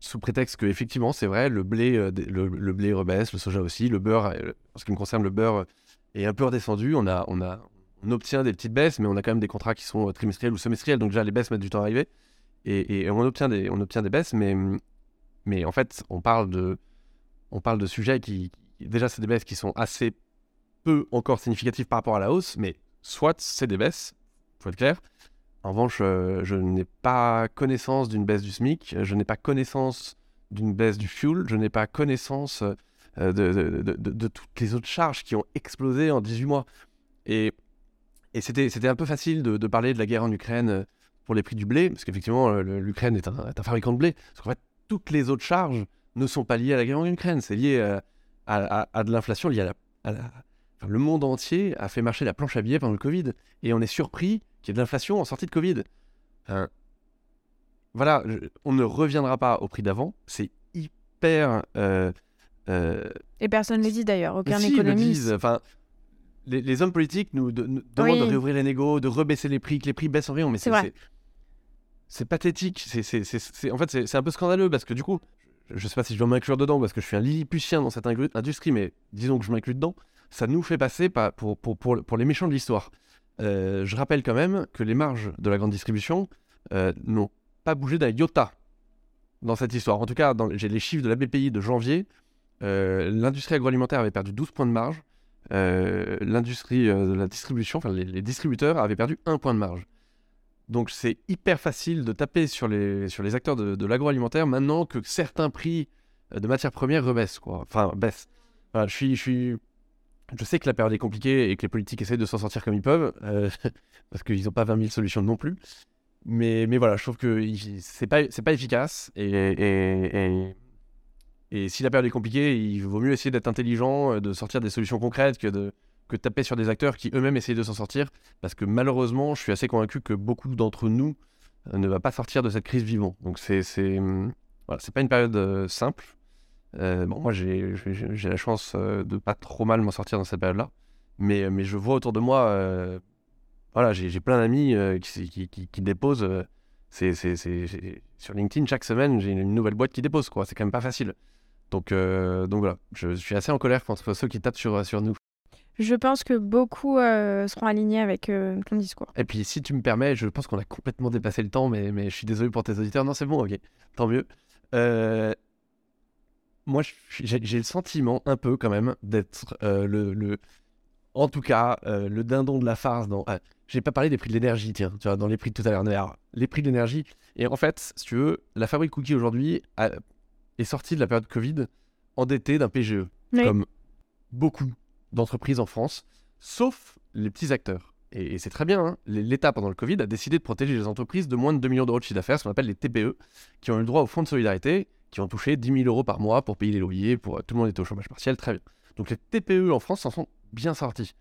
sous prétexte que effectivement c'est vrai le blé le, blé rebaisse le soja aussi le beurre en ce qui me concerne le beurre est un peu redescendu on a on a on obtient des petites baisses mais on a quand même des contrats qui sont trimestriels ou semestriels donc déjà les baisses mettent du temps à arriver et, on, obtient des, on obtient des baisses, mais, mais en fait, on parle de, on parle de sujets qui, déjà, c'est des baisses qui sont assez peu encore significatives par rapport à la hausse, mais soit c'est des baisses, faut être clair. En revanche, euh, je n'ai pas connaissance d'une baisse du SMIC, je n'ai pas connaissance d'une baisse du fuel, je n'ai pas connaissance euh, de, toutes les autres charges qui ont explosé en 18 mois. Et, c'était un peu facile de, parler de la guerre en Ukraine euh, pour les prix du blé, parce qu'effectivement, l'Ukraine est, un, fabricant de blé. Parce qu'en fait, toutes les autres charges ne sont pas liées à la guerre en Ukraine. C'est lié euh, à, de l'inflation liée à la. le monde entier a fait marcher la planche à billets pendant le Covid. Et on est surpris qu'il y ait de l'inflation en sortie de Covid. voilà, on ne reviendra pas au prix d'avant. C'est hyper. Euh, euh, et personne ne le dit d'ailleurs, aucun si, économiste. Enfin, les, hommes politiques nous, demandent de réouvrir les négos, de rebaisser les prix, que les prix baissent en rien. Mais c'est c'est pathétique. C'est, en fait, c'est un peu scandaleux parce que du coup, je sais pas si je dois m'inclure dedans parce que je suis un lilliputien dans cette industrie, mais disons que je m'inclus dedans. Ça nous fait passer pour, les méchants de l'histoire. Euh, je rappelle quand même que les marges de la grande distribution euh, n'ont pas bougé d'un iota dans cette histoire. En tout cas, j'ai les chiffres de la BPI de janvier. Euh, l'industrie agroalimentaire avait perdu 12 points de marge. l'industrie de la distribution, enfin les, les, distributeurs avaient perdu un point de marge. Donc c'est hyper facile de taper sur les, sur les acteurs de, l'agroalimentaire maintenant que certains prix euh, de matières premières rebaissent, quoi. Enfin, baissent. je, suis, je, suis... je sais que la période est compliquée et que les politiques essayent de s'en sortir comme ils peuvent, euh, parce qu'ils n'ont pas 20 000 solutions non plus. Mais, mais voilà, je trouve que c'est pas, pas efficace. Et, et, et, si la période est compliquée, il vaut mieux essayer d'être intelligent, euh, de sortir des solutions concrètes que de, que taper sur des acteurs qui eux-mêmes essayent de s'en sortir. Parce que malheureusement, je suis assez convaincu que beaucoup d'entre nous euh, ne va pas sortir de cette crise vivant. Donc c'est c'est hum, voilà, pas une période euh, simple. Euh, bon, moi j'ai la chance de pas trop mal m'en sortir dans cette période-là. Mais, mais je vois autour de moi, voilà, j'ai plein d'amis qui, qui, qui, qui, déposent. c'est sur LinkedIn chaque semaine, j'ai une nouvelle boîte qui dépose quoi. C'est quand même pas facile. Donc, donc voilà, je, suis assez en colère contre ceux qui tapent sur, sur nous. Je pense que beaucoup euh, seront alignés avec euh, ton discours. Et puis, si tu me permets, je pense qu'on a complètement dépassé le temps, mais, mais je suis désolé pour tes auditeurs. Non, c'est bon, ok, tant mieux. Euh, moi, j'ai le sentiment, un peu quand même, d'être le, le, En tout cas, le dindon de la farce dans. Ah, j'ai pas parlé des prix de l'énergie, tiens, tu vois, dans les prix de tout à l'heure. Les prix de l'énergie. Et en fait, si tu veux, la fabrique Cookie aujourd'hui est sortie de la période Covid endettée d'un PGE. Comme beaucoup d'entreprises en France, sauf les petits acteurs. Et, c'est très bien, hein. l'État pendant le Covid a décidé de protéger les entreprises de moins de 2 millions d'euros de chiffre d'affaires, ce qu'on appelle les TPE, qui ont eu le droit au fonds de solidarité, qui ont touché 10 000 euros par mois pour payer les loyers, pour tout le monde est au chômage partiel, très bien. Donc les TPE en France s'en sont bien sortis.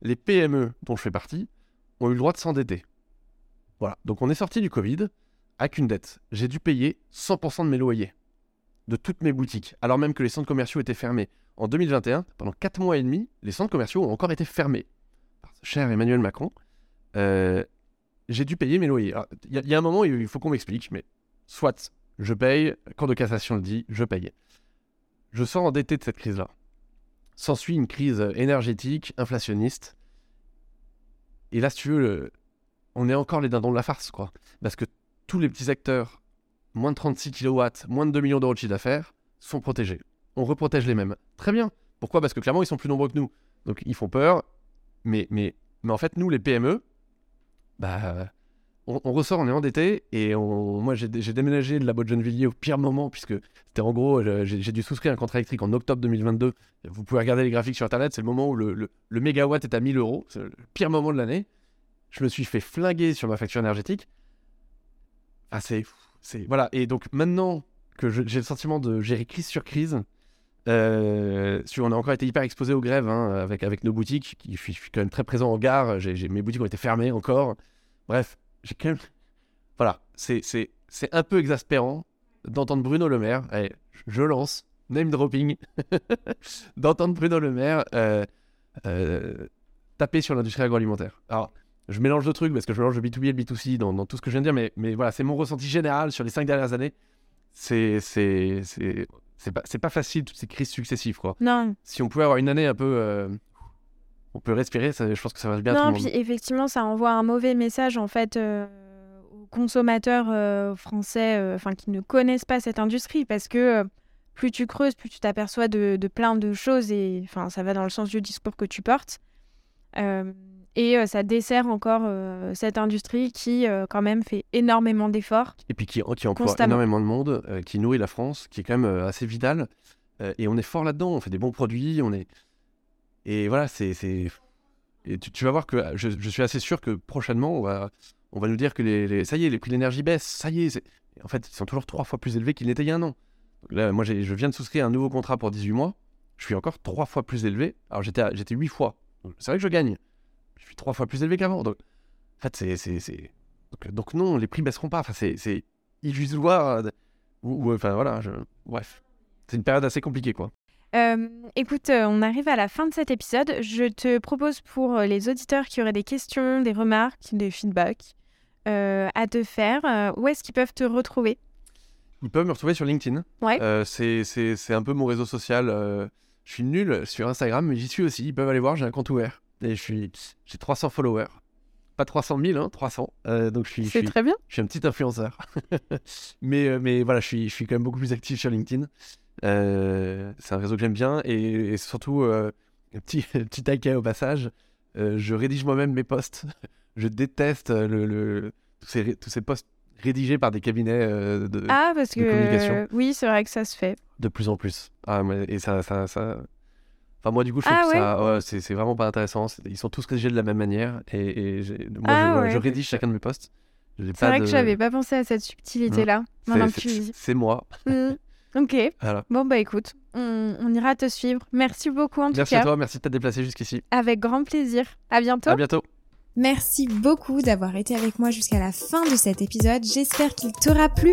Les PME, dont je fais partie, ont eu le droit de s'endetter. Voilà. Donc on est sorti du Covid avec une dette. J'ai dû payer 100% de mes loyers de toutes mes boutiques, alors même que les centres commerciaux étaient fermés. En 2021, pendant 4 mois et demi, les centres commerciaux ont encore été fermés. Cher Emmanuel Macron, euh, j'ai dû payer mes loyers. Il y, a un moment il faut qu'on m'explique, mais soit je paye, quand de cassation le dit, je paye. Je sors endetté de cette crise-là. S'ensuit une crise énergétique, inflationniste. Et là, si tu veux, on est encore les dindons de la farce, quoi. Parce que tous les petits acteurs, moins de 36 kW, moins de 2 millions d'euros de chiffre d'affaires, sont protégés. On reprotège les mêmes. Très bien. Pourquoi? Parce que clairement, ils sont plus nombreux que nous. Donc, ils font peur. Mais, mais, mais en fait, nous, les PME, bah, on, ressort, on est endetté. Et moi, j'ai déménagé de la boîte Gennevilliers au pire moment, puisque c'était en gros, j'ai dû souscrire un contrat électrique en octobre 2022. Vous pouvez regarder les graphiques sur Internet. C'est le moment où le, le, mégawatt est à 1000 euros. C'est le pire moment de l'année. Je me suis fait flinguer sur ma facture énergétique. Ah, c'est. Voilà. Et donc, maintenant que j'ai le sentiment de gérer crise sur crise, euh, on a encore été hyper exposé aux grèves hein, avec, nos boutiques. je, suis, quand même très présent en gare. mes boutiques ont été fermées encore. Bref, j'ai quand même. Voilà, c'est un peu exaspérant d'entendre Bruno Le Maire. Allez, je lance, name dropping, d'entendre Bruno Le Maire euh, euh, taper sur l'industrie agroalimentaire. Alors, je mélange deux trucs parce que je mélange le B2B et le B2C dans, dans tout ce que je viens de dire, mais, mais voilà, c'est mon ressenti général sur les cinq dernières années. C'est c'est pas, pas facile toutes ces crises successives quoi. Non. Si on pouvait avoir une année un peu euh, on peut respirer, ça, je pense que ça va bien. Non, puis effectivement, ça envoie un mauvais message en fait euh, aux consommateurs euh, français, enfin qui ne connaissent pas cette industrie, parce que plus tu creuses, plus tu t'aperçois de, de, plein de choses et enfin ça va dans le sens du discours que tu portes. Et euh, ça dessert encore euh, cette industrie qui, euh, quand même, fait énormément d'efforts. Et puis qui, qui emploie énormément de monde, qui nourrit la France, qui est quand même assez vitale. et on est fort là-dedans, on fait des bons produits, on est. Et voilà, c'est. Et tu, vas voir que je, suis assez sûr que prochainement, on va, on va nous dire que les, ça y est, les prix de l'énergie baissent, ça y est. En fait, ils sont toujours trois fois plus élevés qu'ils n'étaient il y a un an. là, moi, je viens de souscrire un nouveau contrat pour 18 mois. Je suis encore trois fois plus élevé. Alors, j'étais huit fois. C'est vrai que je gagne je suis trois fois plus élevé qu'avant. Donc, en fait, c'est. c'est, donc, donc, non, les prix baisseront pas. Enfin, c'est, c'est illusoire. Ou, enfin, voilà. Je... Bref. C'est une période assez compliquée, quoi. Euh, écoute, euh, on arrive à la fin de cet épisode. Je te propose pour euh, les auditeurs qui auraient des questions, des remarques, des feedbacks à te faire, où est-ce qu'ils peuvent te retrouver? Ils peuvent me retrouver sur LinkedIn. Ouais. c'est, c'est, c'est un peu mon réseau social. je suis nul sur Instagram, mais j'y suis aussi. Ils peuvent aller voir, j'ai un compte ouvert. Et je suis, j'ai 300 followers. Pas 300 000, hein, 300. Euh, donc je suis. C'est très bien. Je suis un petit influenceur. mais, euh, mais voilà, je suis, je suis quand même beaucoup plus actif sur LinkedIn. Euh, c'est un réseau que j'aime bien. Et, surtout, petit, petit taquet au passage, je rédige moi-même mes posts. je déteste le, tous, ces, tous ces posts rédigés par des cabinets de, ah, parce que, oui, c'est vrai que ça se fait. De plus en plus. Ah, et ça, ça, ça, Enfin, moi, du coup, je trouve ah que ça, c'est vraiment pas intéressant. Ils sont tous rédigés de la même manière. Et, moi, ah je, rédige chacun de mes posts. C'est vrai que j'avais pas pensé à cette subtilité-là. C'est moi. Mmh. Ok. Bon, bah écoute, on, ira te suivre. Merci beaucoup en tout cas. Merci à toi, merci de t'être déplacé jusqu'ici. Avec grand plaisir. À bientôt. À bientôt. Merci beaucoup d'avoir été avec moi jusqu'à la fin de cet épisode. J'espère qu'il t'aura plu.